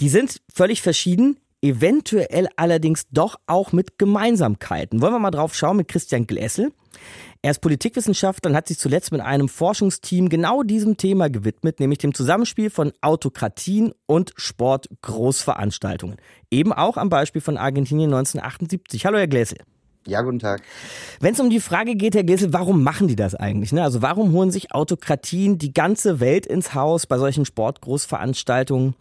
die sind völlig verschieden, eventuell allerdings doch auch mit Gemeinsamkeiten. Wollen wir mal drauf schauen mit Christian Glässel. Er ist Politikwissenschaftler und hat sich zuletzt mit einem Forschungsteam genau diesem Thema gewidmet, nämlich dem Zusammenspiel von Autokratien und Sportgroßveranstaltungen. Eben auch am Beispiel von Argentinien 1978. Hallo, Herr Gläsel. Ja, guten Tag. Wenn es um die Frage geht, Herr Gessel, warum machen die das eigentlich? Ne? Also warum holen sich Autokratien die ganze Welt ins Haus bei solchen Sportgroßveranstaltungen?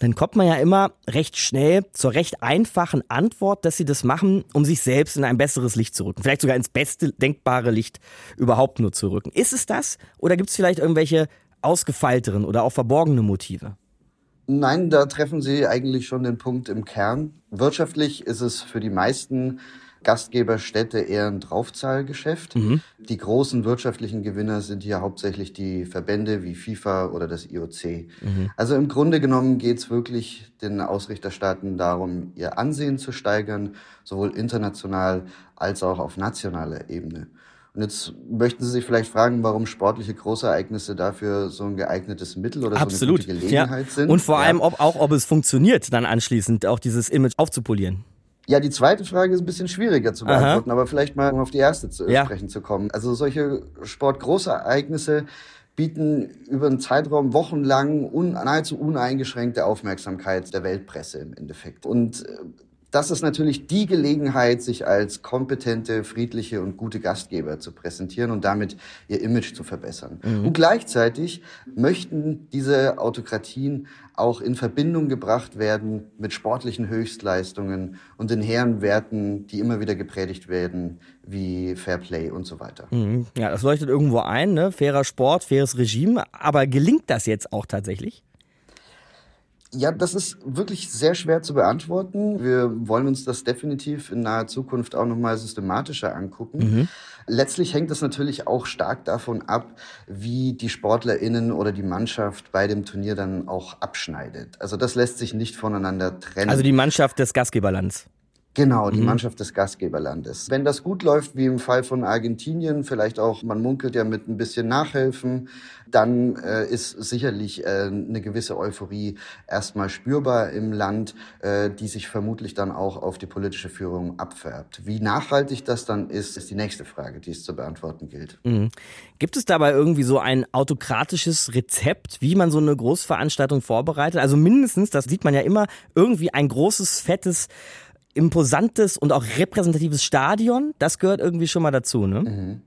Dann kommt man ja immer recht schnell zur recht einfachen Antwort, dass sie das machen, um sich selbst in ein besseres Licht zu rücken. Vielleicht sogar ins beste denkbare Licht überhaupt nur zu rücken. Ist es das? Oder gibt es vielleicht irgendwelche ausgefeilteren oder auch verborgene Motive? Nein, da treffen Sie eigentlich schon den Punkt im Kern. Wirtschaftlich ist es für die meisten Gastgeberstädte eher ein Draufzahlgeschäft. Mhm. Die großen wirtschaftlichen Gewinner sind hier hauptsächlich die Verbände wie FIFA oder das IOC. Mhm. Also im Grunde genommen geht es wirklich den Ausrichterstaaten darum, ihr Ansehen zu steigern, sowohl international als auch auf nationaler Ebene. Und jetzt möchten Sie sich vielleicht fragen, warum sportliche Großereignisse dafür so ein geeignetes Mittel oder Absolut. so eine gute Gelegenheit ja. sind. Und vor ja. allem ob, auch, ob es funktioniert, dann anschließend auch dieses Image aufzupolieren. Ja, die zweite Frage ist ein bisschen schwieriger zu beantworten, Aha. aber vielleicht mal um auf die erste zu ja. sprechen zu kommen. Also solche Sportgroßereignisse bieten über einen Zeitraum wochenlang un, nahezu uneingeschränkte Aufmerksamkeit der Weltpresse im Endeffekt. Und das ist natürlich die Gelegenheit, sich als kompetente, friedliche und gute Gastgeber zu präsentieren und damit ihr Image zu verbessern. Mhm. Und gleichzeitig möchten diese Autokratien auch in Verbindung gebracht werden mit sportlichen Höchstleistungen und den hehren Werten, die immer wieder gepredigt werden, wie Fair Play und so weiter. Mhm. Ja, das leuchtet irgendwo ein, ne? fairer Sport, faires Regime. Aber gelingt das jetzt auch tatsächlich? Ja, das ist wirklich sehr schwer zu beantworten. Wir wollen uns das definitiv in naher Zukunft auch nochmal systematischer angucken. Mhm. Letztlich hängt es natürlich auch stark davon ab, wie die SportlerInnen oder die Mannschaft bei dem Turnier dann auch abschneidet. Also das lässt sich nicht voneinander trennen. Also die Mannschaft des Gastgeberlands. Genau, die mhm. Mannschaft des Gastgeberlandes. Wenn das gut läuft, wie im Fall von Argentinien, vielleicht auch, man munkelt ja mit ein bisschen Nachhelfen, dann äh, ist sicherlich äh, eine gewisse Euphorie erstmal spürbar im Land, äh, die sich vermutlich dann auch auf die politische Führung abfärbt. Wie nachhaltig das dann ist, ist die nächste Frage, die es zu beantworten gilt. Mhm. Gibt es dabei irgendwie so ein autokratisches Rezept, wie man so eine Großveranstaltung vorbereitet? Also mindestens, das sieht man ja immer, irgendwie ein großes, fettes imposantes und auch repräsentatives Stadion, das gehört irgendwie schon mal dazu, ne? Mhm.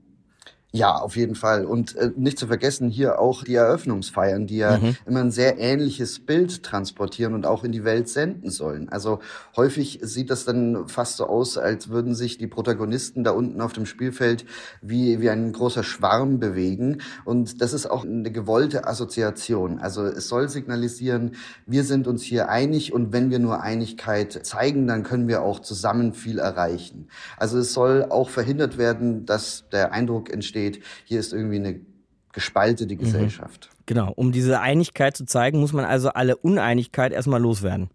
Ja, auf jeden Fall. Und äh, nicht zu vergessen hier auch die Eröffnungsfeiern, die ja mhm. immer ein sehr ähnliches Bild transportieren und auch in die Welt senden sollen. Also häufig sieht das dann fast so aus, als würden sich die Protagonisten da unten auf dem Spielfeld wie, wie ein großer Schwarm bewegen. Und das ist auch eine gewollte Assoziation. Also es soll signalisieren, wir sind uns hier einig und wenn wir nur Einigkeit zeigen, dann können wir auch zusammen viel erreichen. Also es soll auch verhindert werden, dass der Eindruck entsteht, steht, hier ist irgendwie eine gespaltete mhm. Gesellschaft. Genau, um diese Einigkeit zu zeigen, muss man also alle Uneinigkeit erstmal loswerden.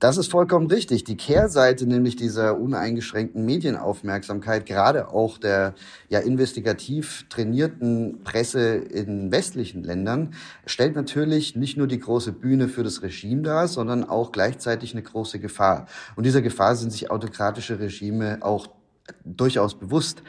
Das ist vollkommen richtig. Die Kehrseite nämlich dieser uneingeschränkten Medienaufmerksamkeit, gerade auch der ja investigativ trainierten Presse in westlichen Ländern, stellt natürlich nicht nur die große Bühne für das Regime dar, sondern auch gleichzeitig eine große Gefahr. Und dieser Gefahr sind sich autokratische Regime auch durchaus bewusst.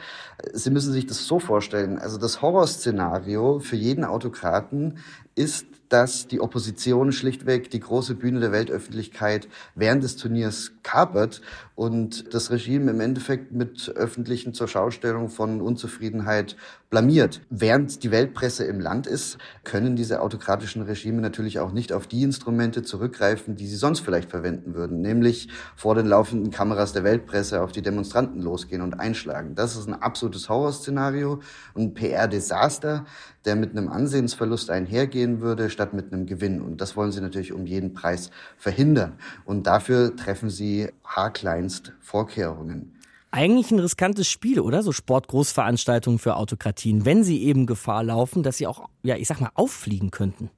Sie müssen sich das so vorstellen. Also das Horrorszenario für jeden Autokraten ist dass die Opposition schlichtweg die große Bühne der Weltöffentlichkeit während des Turniers kapert und das Regime im Endeffekt mit öffentlichen Zurschaustellung von Unzufriedenheit blamiert. Während die Weltpresse im Land ist, können diese autokratischen Regime natürlich auch nicht auf die Instrumente zurückgreifen, die sie sonst vielleicht verwenden würden, nämlich vor den laufenden Kameras der Weltpresse auf die Demonstranten losgehen und einschlagen. Das ist ein absolutes Horrorszenario ein PR-Desaster, der mit einem Ansehensverlust einhergehen würde, statt mit einem Gewinn. Und das wollen sie natürlich um jeden Preis verhindern. Und dafür treffen sie haarkleinst Vorkehrungen. Eigentlich ein riskantes Spiel, oder? So Sportgroßveranstaltungen für Autokratien, wenn sie eben Gefahr laufen, dass sie auch, ja, ich sag mal, auffliegen könnten.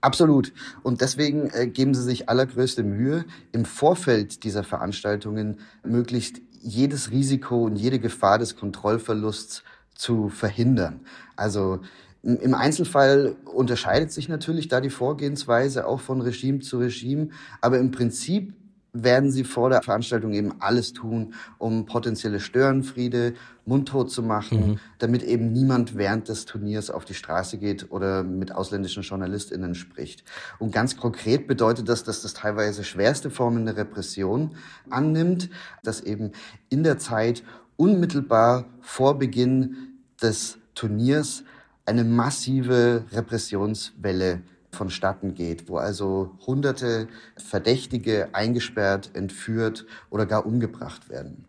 Absolut. Und deswegen äh, geben sie sich allergrößte Mühe, im Vorfeld dieser Veranstaltungen möglichst jedes Risiko und jede Gefahr des Kontrollverlusts zu verhindern. Also im Einzelfall unterscheidet sich natürlich da die Vorgehensweise auch von Regime zu Regime, aber im Prinzip werden sie vor der Veranstaltung eben alles tun, um potenzielle Störenfriede mundtot zu machen, mhm. damit eben niemand während des Turniers auf die Straße geht oder mit ausländischen JournalistInnen spricht. Und ganz konkret bedeutet das, dass das teilweise schwerste Formen der Repression annimmt, dass eben in der Zeit unmittelbar vor Beginn des Turniers eine massive Repressionswelle vonstatten geht, wo also hunderte Verdächtige eingesperrt, entführt oder gar umgebracht werden.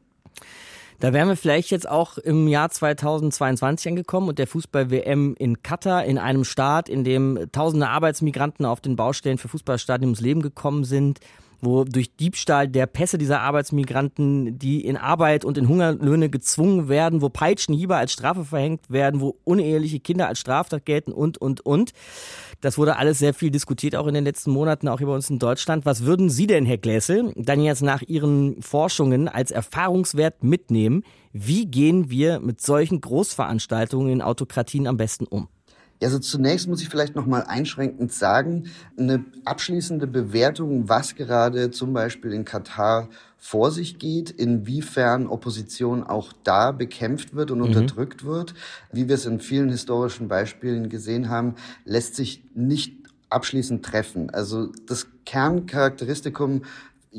Da wären wir vielleicht jetzt auch im Jahr 2022 angekommen und der Fußball-WM in Katar, in einem Staat, in dem tausende Arbeitsmigranten auf den Baustellen für Fußballstadien ums Leben gekommen sind wo durch Diebstahl der Pässe dieser Arbeitsmigranten, die in Arbeit und in Hungerlöhne gezwungen werden, wo Peitschenhiebe als Strafe verhängt werden, wo uneheliche Kinder als Straftat gelten und, und, und. Das wurde alles sehr viel diskutiert, auch in den letzten Monaten, auch bei uns in Deutschland. Was würden Sie denn, Herr Glässel, dann jetzt nach Ihren Forschungen als Erfahrungswert mitnehmen? Wie gehen wir mit solchen Großveranstaltungen in Autokratien am besten um? Also zunächst muss ich vielleicht noch mal einschränkend sagen, eine abschließende Bewertung, was gerade zum Beispiel in Katar vor sich geht, inwiefern Opposition auch da bekämpft wird und mhm. unterdrückt wird, wie wir es in vielen historischen Beispielen gesehen haben, lässt sich nicht abschließend treffen. Also das Kerncharakteristikum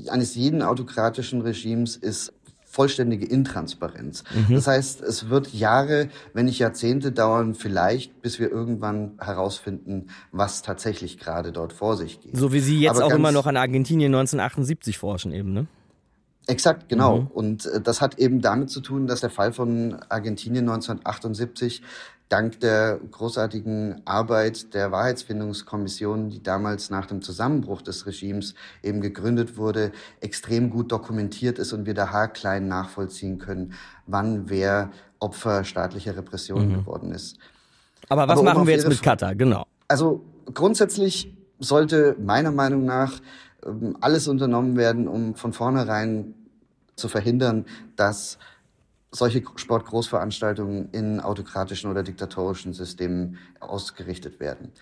eines jeden autokratischen Regimes ist vollständige Intransparenz. Mhm. Das heißt, es wird Jahre, wenn nicht Jahrzehnte dauern, vielleicht, bis wir irgendwann herausfinden, was tatsächlich gerade dort vor sich geht. So wie Sie jetzt Aber auch immer noch an Argentinien 1978 forschen eben, ne? Exakt, genau. Mhm. Und äh, das hat eben damit zu tun, dass der Fall von Argentinien 1978 dank der großartigen Arbeit der Wahrheitsfindungskommission, die damals nach dem Zusammenbruch des Regimes eben gegründet wurde, extrem gut dokumentiert ist und wir da haarklein nachvollziehen können, wann wer Opfer staatlicher Repressionen mhm. geworden ist. Aber was Aber machen wir jetzt mit Katar? Genau. Also grundsätzlich sollte meiner Meinung nach ähm, alles unternommen werden, um von vornherein zu verhindern, dass solche Sportgroßveranstaltungen in autokratischen oder diktatorischen Systemen ausgerichtet werden.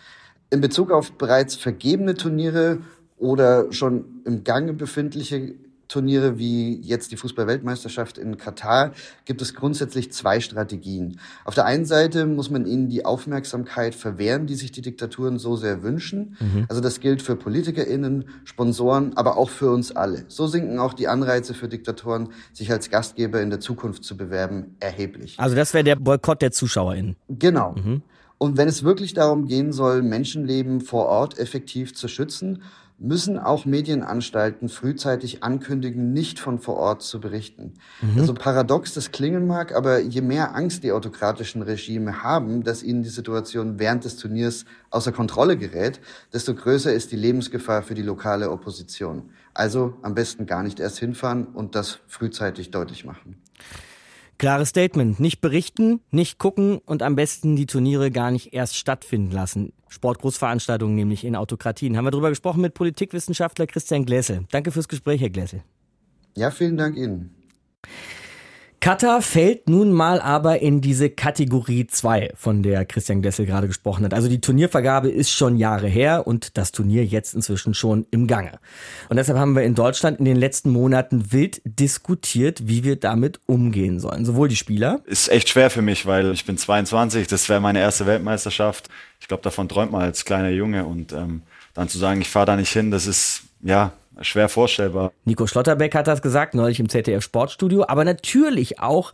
In Bezug auf bereits vergebene Turniere oder schon im Gange befindliche Turniere wie jetzt die Fußball-Weltmeisterschaft in Katar gibt es grundsätzlich zwei Strategien. Auf der einen Seite muss man ihnen die Aufmerksamkeit verwehren, die sich die Diktaturen so sehr wünschen. Mhm. Also das gilt für PolitikerInnen, Sponsoren, aber auch für uns alle. So sinken auch die Anreize für Diktatoren, sich als Gastgeber in der Zukunft zu bewerben, erheblich. Also das wäre der Boykott der ZuschauerInnen. Genau. Mhm. Und wenn es wirklich darum gehen soll, Menschenleben vor Ort effektiv zu schützen, müssen auch Medienanstalten frühzeitig ankündigen, nicht von vor Ort zu berichten. Mhm. Also paradox das klingen mag, aber je mehr Angst die autokratischen Regime haben, dass ihnen die Situation während des Turniers außer Kontrolle gerät, desto größer ist die Lebensgefahr für die lokale Opposition. Also am besten gar nicht erst hinfahren und das frühzeitig deutlich machen. Klares Statement. Nicht berichten, nicht gucken und am besten die Turniere gar nicht erst stattfinden lassen. Sportgroßveranstaltungen nämlich in Autokratien. Haben wir darüber gesprochen mit Politikwissenschaftler Christian Glässel. Danke fürs Gespräch, Herr Glässel. Ja, vielen Dank Ihnen. Katar fällt nun mal aber in diese Kategorie 2, von der Christian Glessel gerade gesprochen hat. Also die Turniervergabe ist schon Jahre her und das Turnier jetzt inzwischen schon im Gange. Und deshalb haben wir in Deutschland in den letzten Monaten wild diskutiert, wie wir damit umgehen sollen. Sowohl die Spieler. Ist echt schwer für mich, weil ich bin 22, das wäre meine erste Weltmeisterschaft. Ich glaube, davon träumt man als kleiner Junge und ähm, dann zu sagen, ich fahre da nicht hin, das ist, ja, schwer vorstellbar. Nico Schlotterbeck hat das gesagt, neulich im ZDF Sportstudio, aber natürlich auch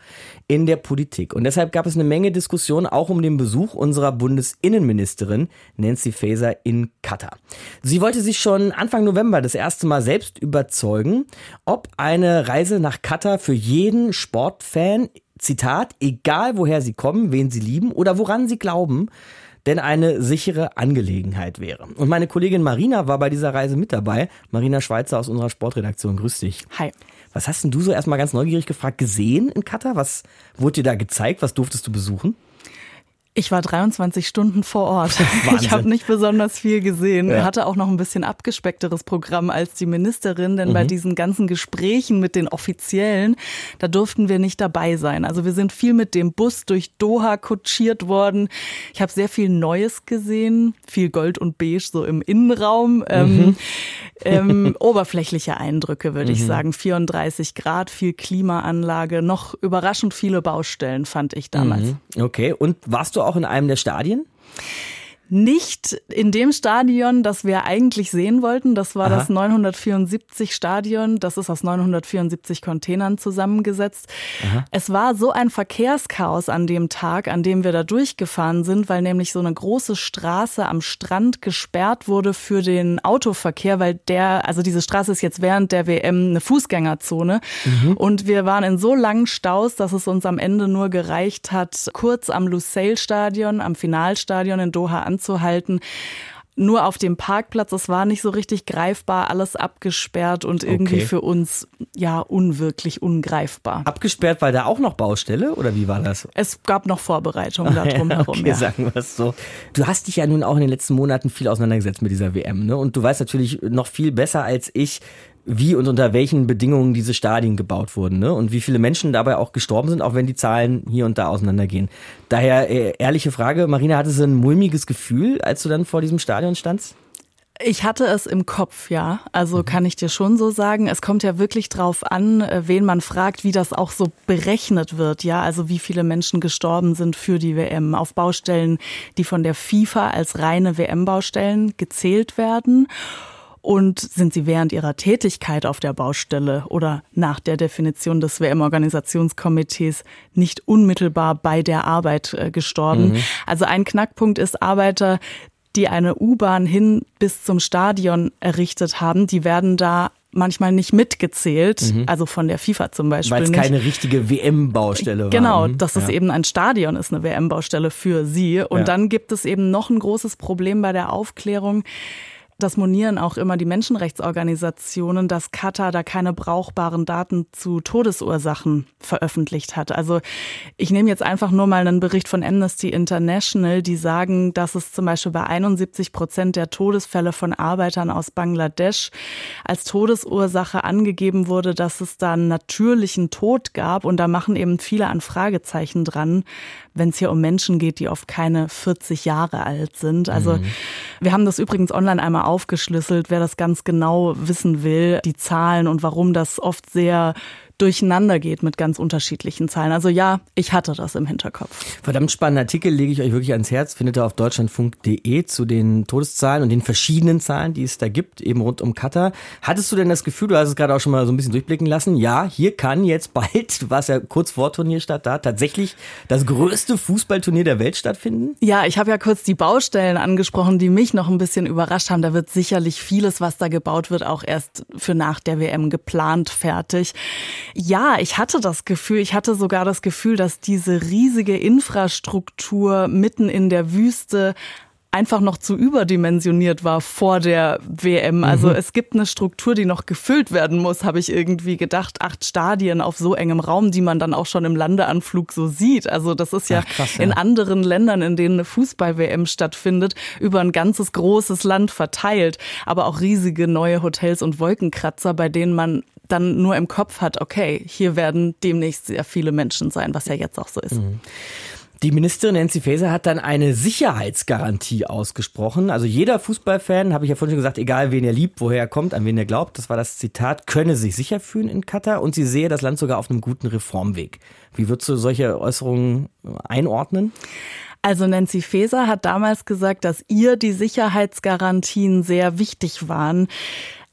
in der Politik. Und deshalb gab es eine Menge Diskussionen auch um den Besuch unserer Bundesinnenministerin Nancy Faeser in Katar. Sie wollte sich schon Anfang November das erste Mal selbst überzeugen, ob eine Reise nach Katar für jeden Sportfan, Zitat, egal woher sie kommen, wen sie lieben oder woran sie glauben, denn eine sichere Angelegenheit wäre. Und meine Kollegin Marina war bei dieser Reise mit dabei. Marina Schweizer aus unserer Sportredaktion. Grüß dich. Hi. Was hast denn du so erstmal ganz neugierig gefragt gesehen in Katar? Was wurde dir da gezeigt? Was durftest du besuchen? Ich war 23 Stunden vor Ort. Ich habe nicht besonders viel gesehen. Ja. Hatte auch noch ein bisschen abgespeckteres Programm als die Ministerin, denn mhm. bei diesen ganzen Gesprächen mit den Offiziellen, da durften wir nicht dabei sein. Also wir sind viel mit dem Bus durch Doha kutschiert worden. Ich habe sehr viel Neues gesehen, viel Gold und Beige so im Innenraum. Ähm, mhm. Ähm, oberflächliche Eindrücke, würde mhm. ich sagen. 34 Grad, viel Klimaanlage, noch überraschend viele Baustellen fand ich damals. Mhm. Okay, und warst du auch in einem der Stadien? Nicht in dem Stadion, das wir eigentlich sehen wollten. Das war Aha. das 974 Stadion. Das ist aus 974 Containern zusammengesetzt. Aha. Es war so ein Verkehrschaos an dem Tag, an dem wir da durchgefahren sind, weil nämlich so eine große Straße am Strand gesperrt wurde für den Autoverkehr, weil der, also diese Straße ist jetzt während der WM eine Fußgängerzone. Mhm. Und wir waren in so langen Staus, dass es uns am Ende nur gereicht hat, kurz am Lusail Stadion, am Finalstadion in Doha an anzuhalten nur auf dem Parkplatz. Es war nicht so richtig greifbar, alles abgesperrt und irgendwie okay. für uns ja unwirklich ungreifbar. Abgesperrt, weil da auch noch Baustelle oder wie war das? Es gab noch Vorbereitungen darum ja, herum. Okay, ja. sagen wir es so. Du hast dich ja nun auch in den letzten Monaten viel auseinandergesetzt mit dieser WM, ne? Und du weißt natürlich noch viel besser als ich, wie und unter welchen Bedingungen diese Stadien gebaut wurden ne? und wie viele Menschen dabei auch gestorben sind, auch wenn die Zahlen hier und da auseinandergehen. Daher äh, ehrliche Frage, Marina, hattest du ein mulmiges Gefühl, als du dann vor diesem Stadion standst? Ich hatte es im Kopf, ja. Also mhm. kann ich dir schon so sagen. Es kommt ja wirklich drauf an, äh, wen man fragt, wie das auch so berechnet wird, ja. Also wie viele Menschen gestorben sind für die WM auf Baustellen, die von der FIFA als reine WM-Baustellen gezählt werden und sind sie während ihrer Tätigkeit auf der Baustelle oder nach der Definition des WM-Organisationskomitees nicht unmittelbar bei der Arbeit äh, gestorben. Mhm. Also ein Knackpunkt ist Arbeiter, die eine U-Bahn hin bis zum Stadion errichtet haben, die werden da manchmal nicht mitgezählt, mhm. also von der FIFA zum Beispiel. Weil es keine richtige WM-Baustelle war. Genau, mhm. dass es ja. eben ein Stadion ist, eine WM-Baustelle für sie. Und ja. dann gibt es eben noch ein großes Problem bei der Aufklärung das monieren auch immer die Menschenrechtsorganisationen, dass Katar da keine brauchbaren Daten zu Todesursachen veröffentlicht hat. Also ich nehme jetzt einfach nur mal einen Bericht von Amnesty International, die sagen, dass es zum Beispiel bei 71 Prozent der Todesfälle von Arbeitern aus Bangladesch als Todesursache angegeben wurde, dass es da einen natürlichen Tod gab. Und da machen eben viele ein Fragezeichen dran, wenn es hier um Menschen geht, die oft keine 40 Jahre alt sind. Also mhm. wir haben das übrigens online einmal aufgeschlüsselt, wer das ganz genau wissen will, die Zahlen und warum das oft sehr durcheinander geht mit ganz unterschiedlichen Zahlen. Also ja, ich hatte das im Hinterkopf. Verdammt spannender Artikel lege ich euch wirklich ans Herz. Findet ihr auf deutschlandfunk.de zu den Todeszahlen und den verschiedenen Zahlen, die es da gibt, eben rund um Katar. Hattest du denn das Gefühl, du hast es gerade auch schon mal so ein bisschen durchblicken lassen, ja, hier kann jetzt bald, was ja kurz vor Turnier statt da, tatsächlich das größte Fußballturnier der Welt stattfinden? Ja, ich habe ja kurz die Baustellen angesprochen, die mich noch ein bisschen überrascht haben. Da wird sicherlich vieles, was da gebaut wird, auch erst für nach der WM geplant fertig. Ja, ich hatte das Gefühl, ich hatte sogar das Gefühl, dass diese riesige Infrastruktur mitten in der Wüste einfach noch zu überdimensioniert war vor der WM. Also mhm. es gibt eine Struktur, die noch gefüllt werden muss, habe ich irgendwie gedacht. Acht Stadien auf so engem Raum, die man dann auch schon im Landeanflug so sieht. Also das ist ja, Ach, krass, ja. in anderen Ländern, in denen eine Fußball-WM stattfindet, über ein ganzes großes Land verteilt. Aber auch riesige neue Hotels und Wolkenkratzer, bei denen man dann nur im Kopf hat, okay, hier werden demnächst sehr viele Menschen sein, was ja jetzt auch so ist. Mhm. Die Ministerin Nancy Faeser hat dann eine Sicherheitsgarantie ausgesprochen. Also jeder Fußballfan, habe ich ja vorhin schon gesagt, egal wen er liebt, woher er kommt, an wen er glaubt, das war das Zitat, könne sich sicher fühlen in Katar und sie sehe das Land sogar auf einem guten Reformweg. Wie würdest du solche Äußerungen einordnen? Also Nancy Faeser hat damals gesagt, dass ihr die Sicherheitsgarantien sehr wichtig waren.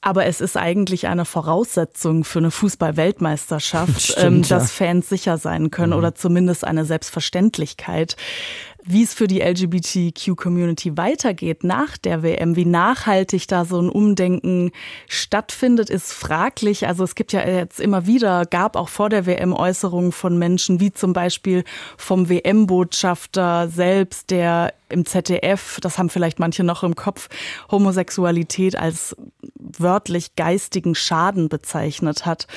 Aber es ist eigentlich eine Voraussetzung für eine Fußball-Weltmeisterschaft, ähm, dass Fans sicher sein können mhm. oder zumindest eine Selbstverständlichkeit wie es für die LGBTQ-Community weitergeht nach der WM, wie nachhaltig da so ein Umdenken stattfindet, ist fraglich. Also es gibt ja jetzt immer wieder, gab auch vor der WM Äußerungen von Menschen, wie zum Beispiel vom WM-Botschafter selbst, der im ZDF, das haben vielleicht manche noch im Kopf, Homosexualität als wörtlich geistigen Schaden bezeichnet hat.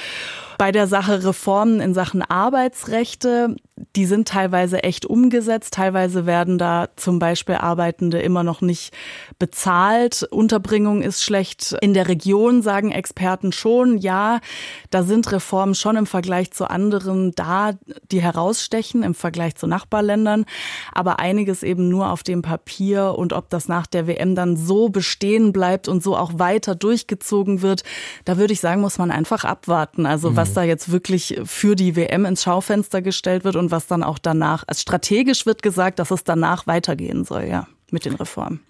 Bei der Sache Reformen in Sachen Arbeitsrechte, die sind teilweise echt umgesetzt. Teilweise werden da zum Beispiel Arbeitende immer noch nicht bezahlt. Unterbringung ist schlecht. In der Region sagen Experten schon, ja, da sind Reformen schon im Vergleich zu anderen da, die herausstechen, im Vergleich zu Nachbarländern. Aber einiges eben nur auf dem Papier und ob das nach der WM dann so bestehen bleibt und so auch weiter durchgezogen wird, da würde ich sagen, muss man einfach abwarten. Also mhm. was da jetzt wirklich für die WM ins Schaufenster gestellt wird und was dann auch danach, als strategisch wird gesagt, dass es danach weitergehen soll, ja, mit den Reformen.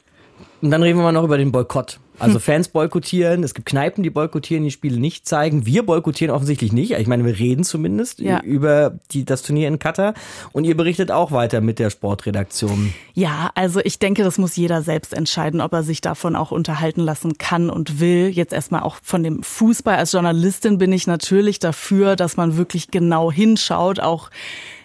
Und dann reden wir mal noch über den Boykott. Also. Fans boykottieren, es gibt Kneipen, die boykottieren, die Spiele nicht zeigen. Wir boykottieren offensichtlich nicht. Ich meine, wir reden zumindest ja. über die, das Turnier in Katar. Und ihr berichtet auch weiter mit der Sportredaktion. Ja, also ich denke, das muss jeder selbst entscheiden, ob er sich davon auch unterhalten lassen kann und will. Jetzt erstmal auch von dem Fußball. Als Journalistin bin ich natürlich dafür, dass man wirklich genau hinschaut, auch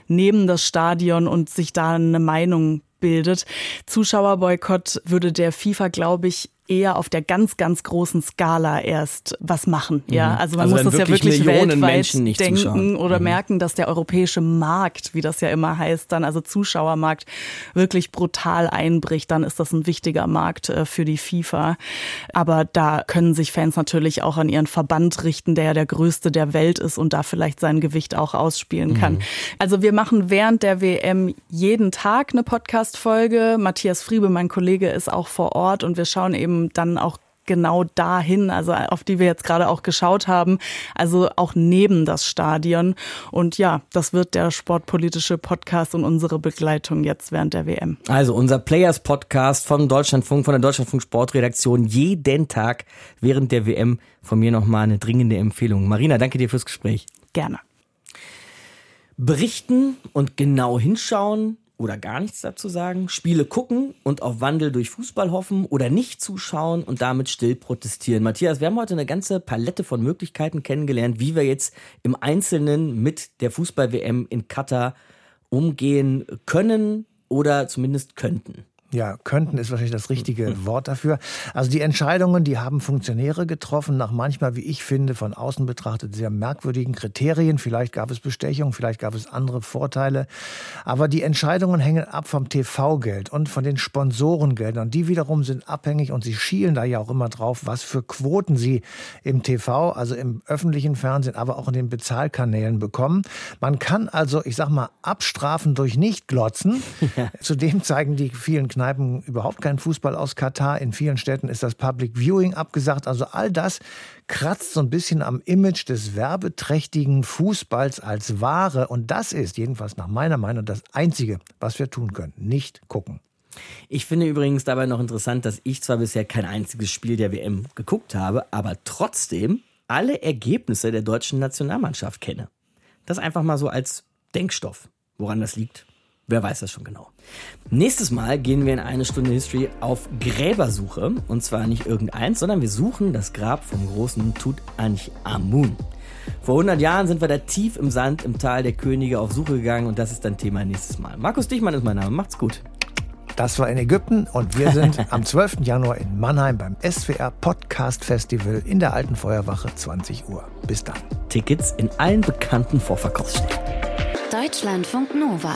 neben das Stadion und sich da eine Meinung bildet. Zuschauerboykott würde der FIFA, glaube ich, eher auf der ganz, ganz großen Skala erst was machen. Ja, mhm. also man also muss das ja wirklich Millionen weltweit denken zuschauen. oder mhm. merken, dass der europäische Markt, wie das ja immer heißt, dann also Zuschauermarkt wirklich brutal einbricht. Dann ist das ein wichtiger Markt äh, für die FIFA. Aber da können sich Fans natürlich auch an ihren Verband richten, der ja der größte der Welt ist und da vielleicht sein Gewicht auch ausspielen kann. Mhm. Also wir machen während der WM jeden Tag eine Podcast-Folge. Matthias Friebe, mein Kollege, ist auch vor Ort und wir schauen eben dann auch genau dahin, also auf die wir jetzt gerade auch geschaut haben, also auch neben das Stadion. Und ja, das wird der sportpolitische Podcast und unsere Begleitung jetzt während der WM. Also unser Players Podcast von Deutschlandfunk, von der Deutschlandfunk Sportredaktion, jeden Tag während der WM. Von mir nochmal eine dringende Empfehlung. Marina, danke dir fürs Gespräch. Gerne. Berichten und genau hinschauen, oder gar nichts dazu sagen, Spiele gucken und auf Wandel durch Fußball hoffen oder nicht zuschauen und damit still protestieren. Matthias, wir haben heute eine ganze Palette von Möglichkeiten kennengelernt, wie wir jetzt im Einzelnen mit der Fußball-WM in Katar umgehen können oder zumindest könnten. Ja, könnten ist wahrscheinlich das richtige. Wort dafür. Also die Entscheidungen, die haben Funktionäre getroffen, nach manchmal, wie ich finde, von außen betrachtet sehr merkwürdigen Kriterien. Vielleicht gab es Bestechung, vielleicht gab es andere Vorteile. Aber die Entscheidungen hängen ab vom TV-Geld und von den Sponsorengeldern. Und die wiederum sind abhängig und sie schielen da ja auch immer drauf, was für Quoten sie im TV, also im öffentlichen Fernsehen, aber auch in den Bezahlkanälen bekommen. Man kann also, ich sag mal, abstrafen durch Nicht-Glotzen. Ja. Zudem zeigen die vielen Kneipen Kneipen überhaupt keinen Fußball aus Katar. In vielen Städten ist das Public Viewing abgesagt. Also all das kratzt so ein bisschen am Image des werbeträchtigen Fußballs als Ware. Und das ist jedenfalls nach meiner Meinung das Einzige, was wir tun können. Nicht gucken. Ich finde übrigens dabei noch interessant, dass ich zwar bisher kein einziges Spiel der WM geguckt habe, aber trotzdem alle Ergebnisse der deutschen Nationalmannschaft kenne. Das einfach mal so als Denkstoff. Woran das liegt, Wer weiß das schon genau. Nächstes Mal gehen wir in eine Stunde History auf Gräbersuche. Und zwar nicht irgendeins, sondern wir suchen das Grab vom großen Tutanchamun. Vor 100 Jahren sind wir da tief im Sand im Tal der Könige auf Suche gegangen und das ist dann Thema nächstes Mal. Markus Dichmann ist mein Name. Macht's gut. Das war in Ägypten und wir sind am 12. Januar in Mannheim beim SWR Podcast Festival in der Alten Feuerwache 20 Uhr. Bis dann. Tickets in allen bekannten Vorverkaufsstellen. Deutschlandfunk Nova.